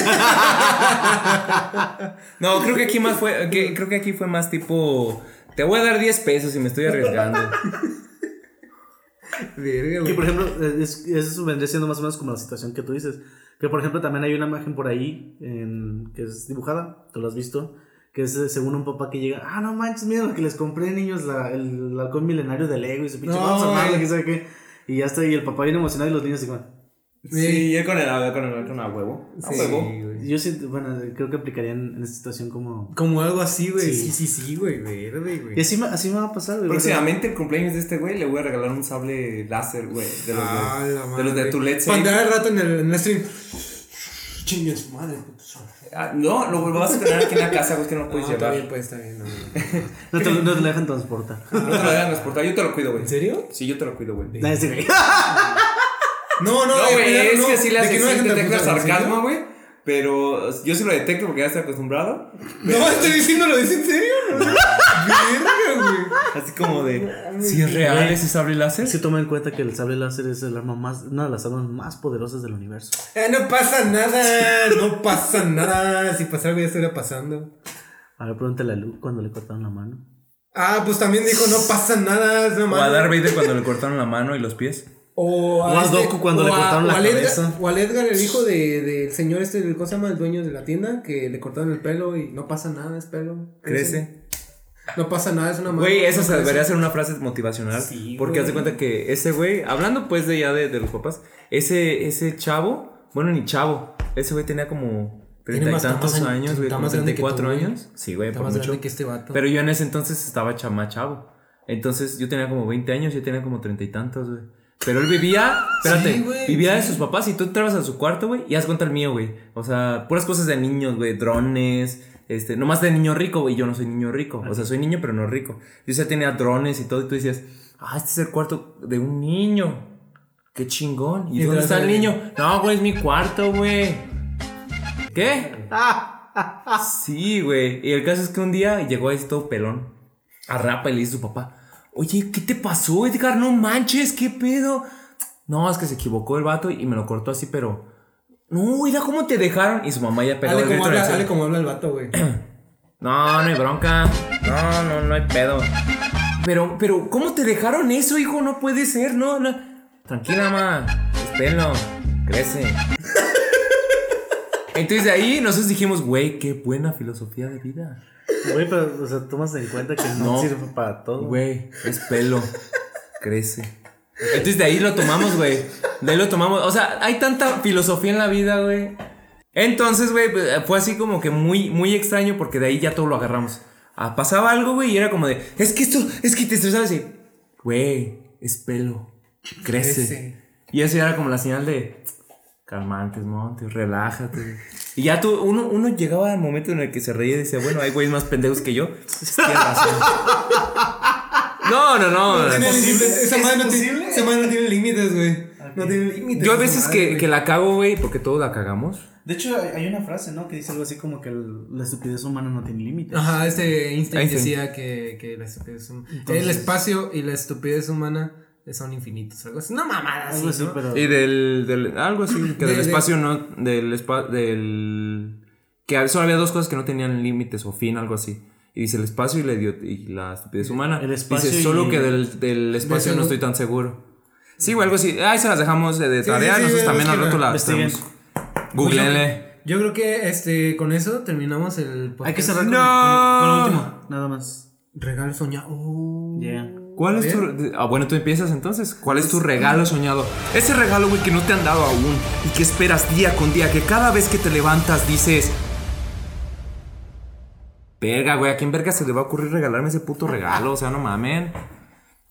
No, creo que aquí más fue. que- creo que aquí fue más tipo. Te voy a dar 10 pesos y me estoy arriesgando. Que por ejemplo, eh, es- eso vendría siendo más o menos como la situación que tú dices. Que por ejemplo también hay una imagen por ahí en- que es dibujada, tú lo has visto, que es según un papá que llega, ah, no manches, mira lo que les compré niños, la- el, el halcón milenario de Lego y su pinche No, vamos a quién sabe qué. Y ya está, y el papá viene emocionado y los niños así como... Sí, yo con el con el con el huevo. A Sí, huevo. güey. Yo siento, bueno, creo que aplicarían en esta situación como... Como algo así, güey. Sí. Sí, sí, sí, güey. Verde, güey. Y así me, así me va a pasar, güey. Próximamente el cumpleaños de este güey le voy a regalar un sable láser, güey. De los Ah, de, la de, los de madre. tu LED Para Safe. andar al rato en el, en el stream. Chingue su madre, puto. Ah, no, lo vas a tener aquí en la casa, güey, que no lo No, puedes está llevar. bien, pues, está bien. No, no. No te, lo- no te lo dejan transportar. No te lo dejan transportar, yo te lo cuido, güey. ¿En serio? Sí, yo te lo cuido, güey. No, no, No, de güey, es no, que sí le de hace que no sí dejen detecta transportar, ¿en serio? sarcasmo, güey. Pero yo sí lo detecto porque ya estoy acostumbrado. No, estoy diciendo lo dice en serio. No, Verga, güey. Así como de. Si es real ese sable láser. Sí toma en cuenta que el sable láser es el arma más, una de las armas más poderosas del universo. Eh, no pasa nada, no pasa nada. Si pasara algo ya estuviera pasando. A ver, pregúntale a Luke cuando le cortaron la mano. Ah, pues también dijo, no pasa nada. es O a. Darth Vader cuando le cortaron la mano y los pies. O O a Goku cuando o le a- cortaron la o al Edgar- cabeza. o al Edgar, el hijo de- del señor este, del- ¿cómo se llama? El dueño de la tienda, que le cortaron el pelo y no pasa nada, es pelo. Crece. No pasa nada, es una Güey, eso se debería ser una frase motivacional. Sí, porque haz de cuenta que ese güey, hablando pues de ya de, de los papás, ese, ese chavo, bueno, ni chavo, ese güey tenía como treinta y tantos más años- güey, como más grande que tú, 34 güey. años. Sí, güey, por más mucho. que este vato. Pero yo en ese entonces estaba chama chavo. Entonces yo tenía como 20 años, yo tenía como treinta y tantos, güey. Pero él vivía, espérate, Sí, vivía de sus papás y tú entrabas a su cuarto, güey, y haz cuenta el mío, güey. O sea, puras cosas de niños, güey, drones, este, nomás de niño rico, güey, yo no soy niño rico. O sea, soy niño, pero no rico. Yo ya tenía drones y todo, y tú decías, ah, este es el cuarto de un niño. Qué chingón. ¿Y, Y dónde está el niño? No, güey, es mi cuarto, güey. ¿Qué? Sí, güey. Y el caso es que un día llegó ahí todo pelón. A rapa y le dice a su papá: Oye, ¿qué te pasó, Edgar? No manches, ¿qué pedo? No, es que se equivocó el vato y me lo cortó así, pero. No, mira cómo te dejaron. Y su mamá ya pegó Dale el como, habla, dale como habla el vato, güey. No, no hay bronca. No, no, no hay pedo. Pero, pero, ¿cómo te dejaron eso, hijo? No puede ser, no, no. Tranquila, ma. Espérenlo. Crece. Entonces de ahí nosotros dijimos, güey, qué buena filosofía de vida. Güey, pero, o sea, tomas en cuenta que no, No. sirve para todo. Güey, es pelo. Crece. Entonces de ahí lo tomamos, güey. De ahí lo tomamos. O sea, hay tanta filosofía en la vida, güey. Entonces, güey, pues, fue así como que muy, muy extraño porque de ahí ya todo lo agarramos. Ah, pasaba algo, güey, y era como de, es que esto, es que te estresabas y, güey, es pelo. Crece. Crece. Y eso ya era como la señal de, calmantes, montes, relájate. Y ya tú, uno, uno llegaba al momento en el que se reía y decía, bueno, hay güeyes más pendejos que yo. Tienes razón. No, no, no. Tiene límites. Esa ¿Es madre no tiene- posible? esa madre no tiene límites, güey. No tiene límites. Yo a veces madre, que, que la cago, güey, porque todos la cagamos. De hecho, hay, una frase, ¿no? Que dice algo así como que el- la estupidez humana no tiene límites. Ajá, este Einstein, Einstein. decía que, que la estupidez hum- Entonces- el espacio y la estupidez humana son infinitos. Algo así. No mamadas, Algo así, así, ¿no? pero. Y del, del algo así, que De- del de- espacio no, del espa- del, que solo había dos cosas que no tenían límites o fin, algo así. Y dice el espacio y la, y la estupidez humana. El espacio dice y- solo que del, del espacio no estoy tan seguro. Sí, güey, algo así. Ahí se las dejamos de, de tarea. sí, sí, Nosotros también al rato la investiguen. tenemos. Googleenle. Yo creo que este con eso terminamos el podcast. Hay que cerrar con, No. con- con lo último, nada más. Regalo soñado. Oh. Yeah. ¿Cuál es tu.? Ah, bueno, tú empiezas entonces. ¿Cuál es tu regalo soñado? Ese regalo, güey, que no te han dado aún y que esperas día con día, que cada vez que te levantas dices. Verga, güey, ¿a quién verga se le va a ocurrir regalarme ese puto regalo? O sea, no mamen.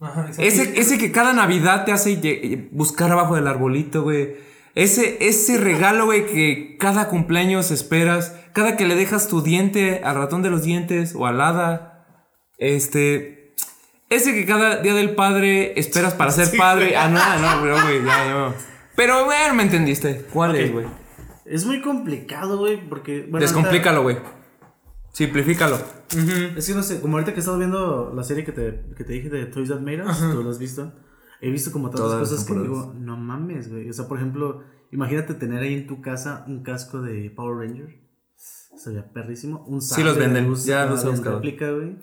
Ajá. Ese, ese que cada Navidad te hace lle- buscar abajo del arbolito, güey. Ese, ese regalo, güey, que cada cumpleaños esperas. Cada que le dejas tu diente al ratón de los dientes o al hada. Este. Ese que cada día del padre esperas para ser padre. Ah, no, no, bro, güey, ya, ya. Pero, bueno, me entendiste. ¿Cuál es, güey? Es muy complicado, güey, porque. Bueno, Descomplícalo, güey. Simplifícalo. Es que no sé, como ahorita que he estado viendo la serie que te, que te dije de Toys That Made Us, tú lo has visto. He visto como tantas Todas las cosas que digo, no mames, güey. O sea, por ejemplo, imagínate tener ahí en tu casa un casco de Power Ranger. Sería perrísimo. Un Sí los sable de venden, luz ya los he buscado. réplica, güey.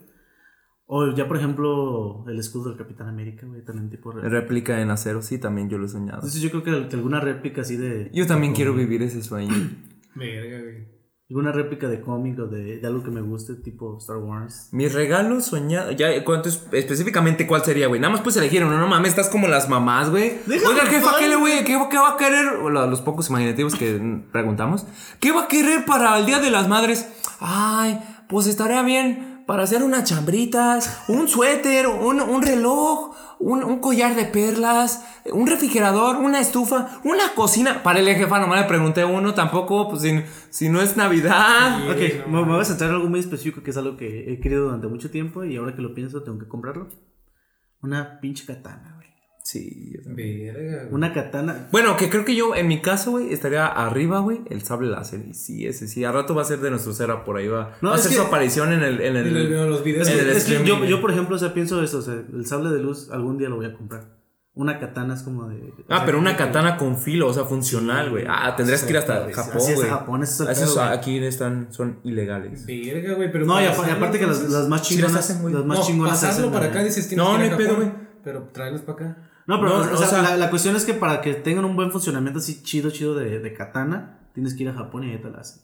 O ya, por ejemplo, el escudo del Capitán América, güey, también tipo réplica. Réplica en acero, sí, también yo lo he soñado. Entonces yo creo que, que alguna réplica así de... Yo también quiero vivir ese sueño. Verga, güey. Alguna réplica de cómic o de, de algo que me guste, tipo Star Wars. Mi regalo soñado. Ya, ¿cuánto es- específicamente cuál sería, güey? Nada más puedes elegir uno. No mames, estás como las mamás, güey. Oiga, jefa, ¿qué le güey? ¿Qué, qué va a querer? Los pocos imaginativos que preguntamos. ¿Qué va a querer para el Día de las Madres? Ay, pues estaría bien para hacer unas chambritas, un suéter, un, un reloj, un, un collar de perlas, un refrigerador, una estufa, una cocina. Para el jefa, nomás le pregunté uno, tampoco, pues si, si no es Navidad. Ok, me, me voy a centrar en algo muy específico que es algo que he querido durante mucho tiempo y ahora que lo pienso tengo que comprarlo. Una pinche katana. Sí, yo también. Verga, güey. Una katana. Bueno, que creo que yo, en mi caso, güey, estaría arriba, güey, el sable láser. Y sí, ese sí. Al rato va a ser de nuestro cera por ahí va. No, va a hacer su aparición en el. En el, en los videos. en el Es que streaming, yo, yo, por ejemplo, o sea, pienso eso, o sea, el sable de luz algún día lo voy a comprar. Una katana es como de... Ah, sea, pero una que- katana con filo, o sea, funcional, güey. Ah, tendrías que ir hasta Japón, es, güey. Japón, es el Esos pedo, güey. aquí están, son ilegales. Verga, güey, pero. No, y aparte que las, más Sí las chingonas... hacen, güey. las más no, chingonas pasarlo hacen para acá dices tienes No, que ir no a hay pedo, Japón, güey. Pero traerlos para acá. No, pero No, o, o sea, sea- la, la cuestión es que para que tengan un buen funcionamiento así chido, chido de, de katana, tienes que ir a Japón y ahí te la hacen.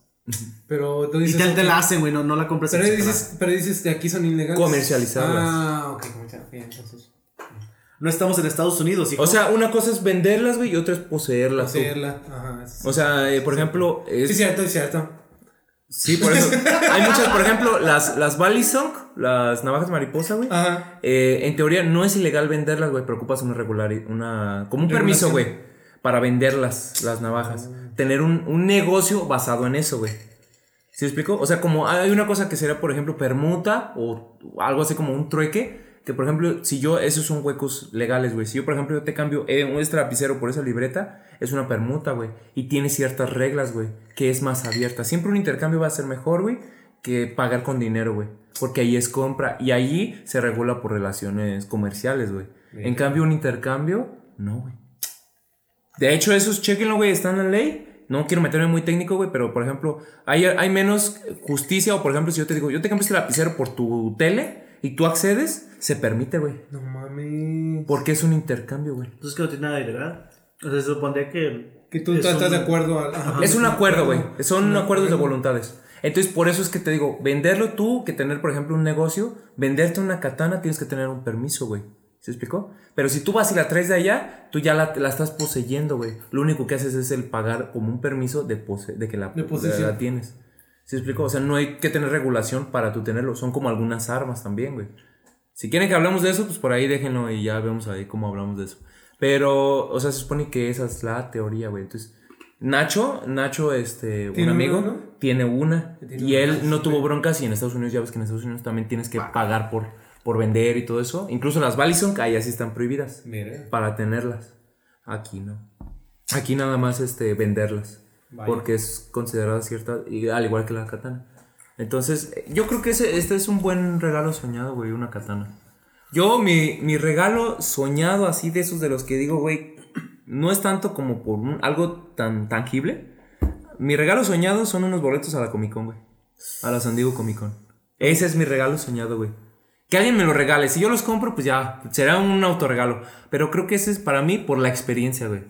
Pero tú Y dices. te, te ok, la hacen, güey, no, no la compras Pero en dices, pero dices que aquí son ilegales. Comercializarlas. Ah, ok. Bien, entonces. No estamos en Estados Unidos. O sea, una cosa es venderlas, güey, y otra es poseerlas. Ajá. sí. O sea, eh, por ejemplo, es, Sí, cierto, es cierto. Sí, por eso. Hay muchas, por ejemplo, las, las Balisong, las navajas mariposa, güey. Ajá. eh, en teoría no es ilegal venderlas, güey, pero ocupas una regular, una, como un permiso, güey, para venderlas, las navajas. Tener un, un negocio basado en eso, güey. ¿Sí explico? O sea, como hay una cosa que sería, por ejemplo, permuta o algo así como un trueque. Que, por ejemplo, si yo, esos son huecos legales, güey. Si yo, por ejemplo, yo te cambio eh, un extra lapicero por esa libreta, es una permuta, güey. Y tiene ciertas reglas, güey, que es más abierta. Siempre un intercambio va a ser mejor, güey, que pagar con dinero, güey. Porque ahí es compra y allí se regula por relaciones comerciales, güey. En cambio, un intercambio, no, güey. De hecho, esos, chequenlo, güey, están en la ley. No quiero meterme muy técnico, güey, pero por ejemplo, hay, hay menos justicia. O por ejemplo, si yo te digo, yo te cambio este lapicero por tu tele y tú accedes, se permite, güey. No mames. Porque es un intercambio, güey. Entonces que no tiene nada de ilegal. O sea, se supondría que. Que tú es estás un- de acuerdo al. ajá. Es un acuerdo, güey. Son acuerdos de voluntades. Entonces, por eso es que te digo, venderlo tú, que tener, por ejemplo, un negocio, venderte una katana, tienes que tener un permiso, güey. ¿Se explicó? Pero si tú vas y la traes de allá, tú ya la, la estás poseyendo, güey. Lo único que haces es el pagar como un permiso de, pose- de que la, De posesión. la tienes. ¿Se explicó? O sea, no hay que tener regulación para tú tenerlo. Son como algunas armas también, güey. Si quieren que hablemos de eso, pues por ahí déjenlo y ya vemos ahí cómo hablamos de eso. Pero, o sea, se supone que esa es la teoría, güey. Entonces, Nacho, Nacho, este, un ¿Tiene amigo, no? tiene una. Tiene Y él no sí, tuvo broncas y en Estados Unidos, ya ves que en Estados Unidos también tienes que pagar por, por vender y todo eso. Incluso las Balisong, ahí así están prohibidas Mira. para tenerlas. Aquí no. Aquí nada más este, venderlas. Vaya. Porque es considerada cierta, y al igual que la katana. Entonces, yo creo que ese, este es un buen regalo soñado, güey, una katana. Yo, mi, mi regalo soñado así de esos de los que digo, güey, no es tanto como por un- algo tan tangible. Mi regalo soñado son unos boletos a la Comic Con, güey. A la San Diego Comic Con. Ese es mi regalo soñado, güey. Que alguien me lo regale. Si yo los compro, pues ya, será un autorregalo. Pero creo que ese es para mí por la experiencia, güey.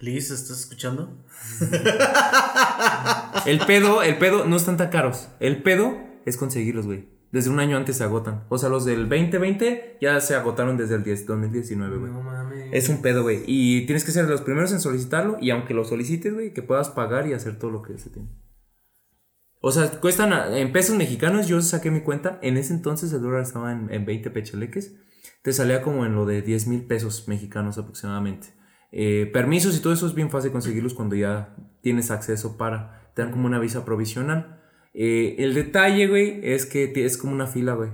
Liz, ¿estás escuchando? El pedo, el pedo no están tan caros. El pedo es conseguirlos, güey. Desde un año antes se agotan. O sea, los del 2020 ya se agotaron desde el 10 2019, güey. No mames. Es un pedo, güey. Y tienes que ser de los primeros en solicitarlo. Y aunque lo solicites, güey, que puedas pagar y hacer todo lo que se tiene. O sea, cuestan a- en pesos mexicanos. Yo saqué mi cuenta. En ese entonces el dólar estaba en, en 20 pechaleques. Te salía como en lo de 10 mil pesos mexicanos aproximadamente. Eh, permisos y todo eso es bien fácil conseguirlos cuando ya tienes acceso para. Te dan como una visa provisional. Eh, el detalle, güey, es que es como una fila, güey.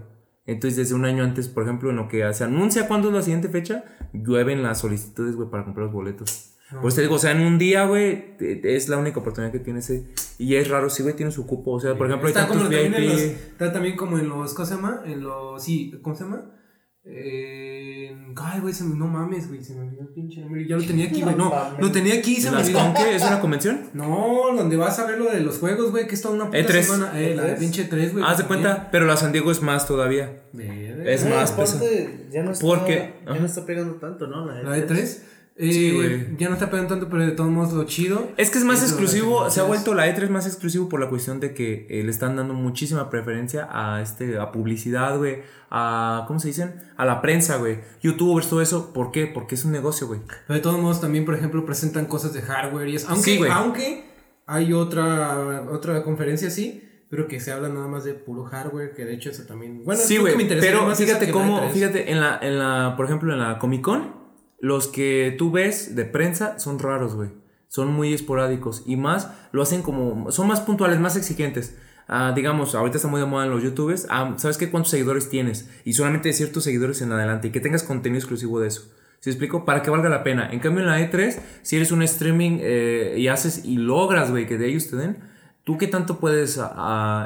Entonces, desde un año antes, por ejemplo, en lo que se anuncia cuándo es la siguiente fecha, llueven las solicitudes, güey, para comprar los boletos. Pues te digo, o sea, en un día, güey, es la única oportunidad que tienes. eh, Y es raro, sí, güey, tiene su cupo. O sea, por ejemplo, hay Está como tantos también en los, VIP. está también como en los, ¿cómo se llama? En los, sí, ¿cómo se llama? Eh, ay, güey, se me, no mames, güey, se me olvidó el pinche nombre. Ya lo tenía aquí, güey, no, lo tenía aquí y se ¿En me olvidó. con qué? ¿Es una convención? No, donde vas a ver lo de los juegos, güey, que está una puta E3. semana. Eh, la de pinche 3, güey. Haz de cuenta, pero la San Diego es más todavía. Verga. Es más pesado. aparte, ya no está, Porque- ya no está pegando tanto, ¿no? La de 3. Eh, Sí, güey. Ya no está pegando tanto, pero de todos modos lo chido. Es que es más exclusivo, se ha vuelto la E3 más exclusivo por la cuestión de que eh, le están dando muchísima preferencia a este a publicidad, güey, a ¿cómo se dicen? A la prensa, güey, youtubers, todo eso, ¿por qué? Porque es un negocio, güey. Pero de todos modos también, por ejemplo, presentan cosas de hardware y eso. Aunque, Sí, aunque hay otra, otra conferencia así, pero que se habla nada más de puro hardware, que de hecho eso también... Bueno, sí, güey, pero fíjate cómo, E3. fíjate en la en la por ejemplo, en la Comic Con, los que tú ves de prensa son raros, güey. Son muy esporádicos y más lo hacen como son más puntuales, más exigentes. Ah, digamos, ahorita está muy de moda en los youtubers. Ah, ¿Sabes qué? ¿Cuántos seguidores tienes? Y solamente ciertos seguidores en adelante. Y que tengas contenido exclusivo de eso. ¿Sí explico? Para que valga la pena. En cambio, en la E3, si eres un streaming eh, y haces y logras, güey, que de ellos te den, ¿tú qué tanto puedes...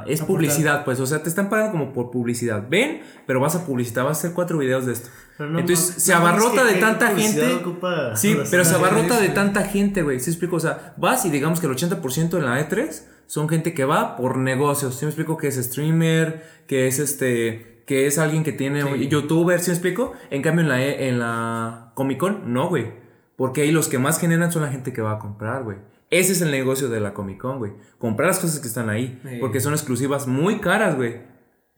es publicidad, pues. O sea, te están pagando como por publicidad. Ven, pero vas a publicitar. Vas a hacer cuatro videos de esto. No Entonces, se no abarrota que- de tanta gente. ocupa Sí, pero se abarrota de tanta gente, güey. ¿Sí me explico? O sea, vas y digamos que el 80% en la E3 son gente que va por negocios. ¿Sí me explico? Que es streamer, que es este. Que es alguien que tiene Sí. youtuber, ¿sí me explico? En cambio, en la, E- en la Comic Con, no, güey. Porque ahí los que más generan son la gente que va a comprar, güey. Ese es el negocio de la Comic Con, güey. Comprar las cosas que están ahí. Sí. Porque son exclusivas muy caras, güey.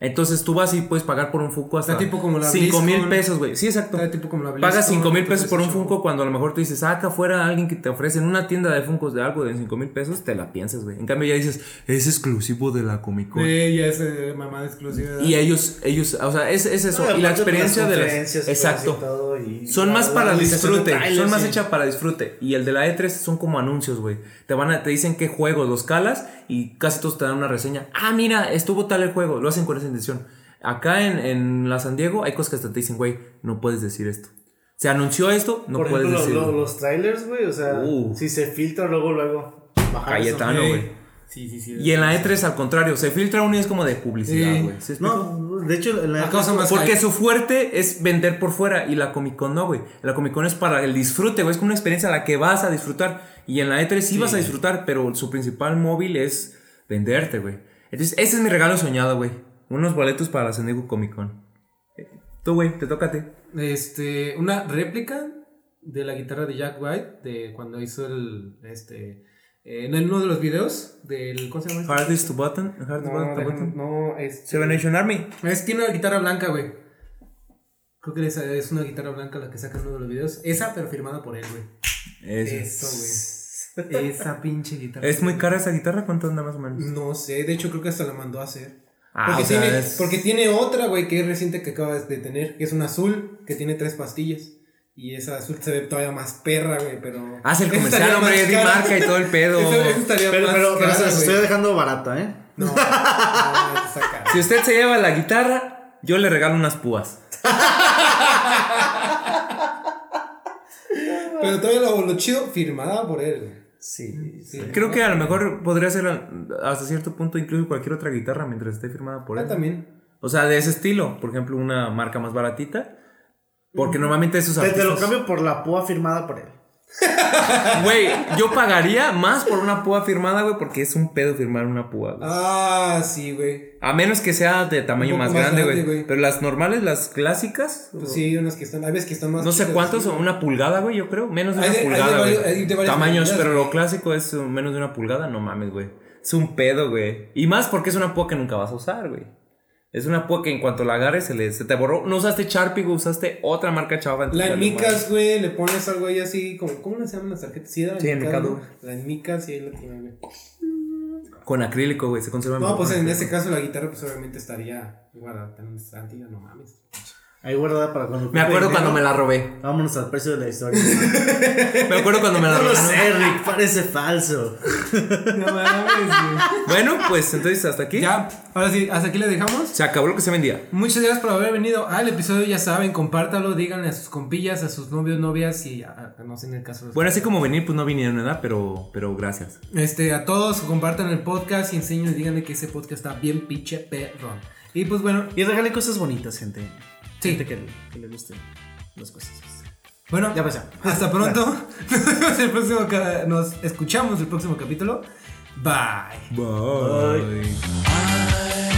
Entonces tú vas y puedes pagar por un Funko hasta tipo como la 5 mil pesos, güey. Sí, exacto. Tipo como la Pagas BlizzCon, 5 mil pesos por un. Funko cuando a lo mejor tú dices, ah, acá afuera alguien que te ofrece en una tienda de Funkos de algo de 5 mil pesos, te la piensas, güey. En cambio ya dices, es exclusivo de la Comic Con. Sí, ya es eh, mamada exclusiva. Y ellos, ellos, o sea, es, es eso. No, y la experiencia de las. Exacto. todo, y Son la- más para disfrute. son más sí. hechas para disfrute. Y el de la E3 son como anuncios, güey. Te van a, te dicen qué juegos los calas y casi todos te dan una reseña. Ah, mira, estuvo tal el juego. Lo hacen con esa intención. Acá en, en la San Diego hay cosas que hasta te dicen, güey, no puedes decir esto. Se anunció esto, no Por puedes ejemplo, decirlo. lo- los trailers, güey, o sea, Uh. si se filtra luego, luego. Cayetano, güey. Sí, sí, sí. Y en la E3 al contrario, se filtra uno y es como de publicidad, güey. No, de hecho, la A causa más Porque hype. su fuerte es vender por fuera y la Comic Con no, güey. La Comic Con es para el disfrute, güey. Es como una experiencia a la que vas a disfrutar. Y en la E3 sí, vas a disfrutar, pero su principal móvil es venderte, güey. Entonces, ese es mi regalo soñado, güey. Unos boletos para la San Diego Comic Con. Tú, güey, te toca a ti. Este, una réplica de la guitarra de Jack White de cuando hizo el, este, eh, en uno de los videos del, ¿cómo se llama? este? Hardest to Button. Hardest No, button, déjame- button. no, este, Seven Nation Army. es, tiene una guitarra blanca, güey. Creo que es una guitarra blanca la que saca en uno de los videos. Esa, pero firmada por él, güey. Eso. Eso, güey. Esa pinche guitarra. ¿Es muy cara esa guitarra? ¿Cuánto anda más o menos? No sé, de hecho creo que hasta la mandó a hacer. Ah, porque, o sea, tiene, es- porque tiene otra, güey, que es reciente que acabas de tener, que es una azul, que tiene tres pastillas. Y esa azul se ve todavía más perra, güey, pero... Haz el esa comercial, hombre, di marca y todo el pedo. Estaría Pero, más pero, pero cara, se las estoy dejando barata, ¿eh? No. Si usted se lleva la guitarra, yo le regalo unas púas. Pero todavía lo, lo chido, firmada por él. Sí. Sí. Creo que a lo mejor podría ser hasta cierto punto incluso cualquier otra guitarra mientras esté firmada por Ah, él. también. O sea, de ese estilo. Por ejemplo, una marca más baratita. Porque normalmente esos Te, te lo artistas... cambio por la púa firmada por él. Güey, yo pagaría más por una púa firmada, güey, porque es un pedo firmar una púa, güey. Ah, sí, güey. A menos que sea de tamaño Un poco más más grande, grande, güey. güey. Pero las normales, las clásicas... Pues sí, unas que están, hay veces que están más No sé chidas, cuántos, sí. una pulgada, güey, yo creo. Menos de Hay una de- hay de pulgada, varios- güey. hay de varias Tamaños, medidas, pero güey. lo clásico es uh, menos de una pulgada, no mames, güey. Es un pedo, güey. Y más porque es una púa que nunca vas a usar, güey. Es una púa que en cuanto la agarres se, le, se te borró. No usaste Sharpie, güey, usaste otra marca chava. La entonces, en micas, güey, le pones algo ahí así, como, ¿cómo se llaman las tarjetas? Sí, Sí, en Mercado, ¿no? güey. La en micas y ahí la tiene, güey. Con acrílico, güey, se conserva No, mejor pues en ese caso la guitarra, pues obviamente estaría guardada en un no mames. Ahí guardada para cuando. Me acuerdo cuando me la robé. Vámonos al precio de la historia. Me acuerdo cuando me la no robé. lo sé, Rick, parece falso. No mames, güey. Bueno, pues entonces hasta aquí. Ya, ahora sí, hasta aquí le dejamos. Se acabó lo que se vendía. Muchas gracias por haber venido al episodio, ya saben, compártalo, díganle a sus compillas, a sus novios, novias y a, a- no sé en el caso de Bueno, así como venir, pues no vinieron, ¿verdad? Pero, pero gracias. Este, a todos compartan el podcast y enseñen, díganle que ese podcast está bien pinche perrón. Y pues bueno, Y regalen cosas bonitas, gente. Sí. Gente que, le gusten las cosas. Bueno, ya pasó. Hasta pronto. Nos el próximo nos escuchamos el próximo capítulo. Bye. Bye. Bye.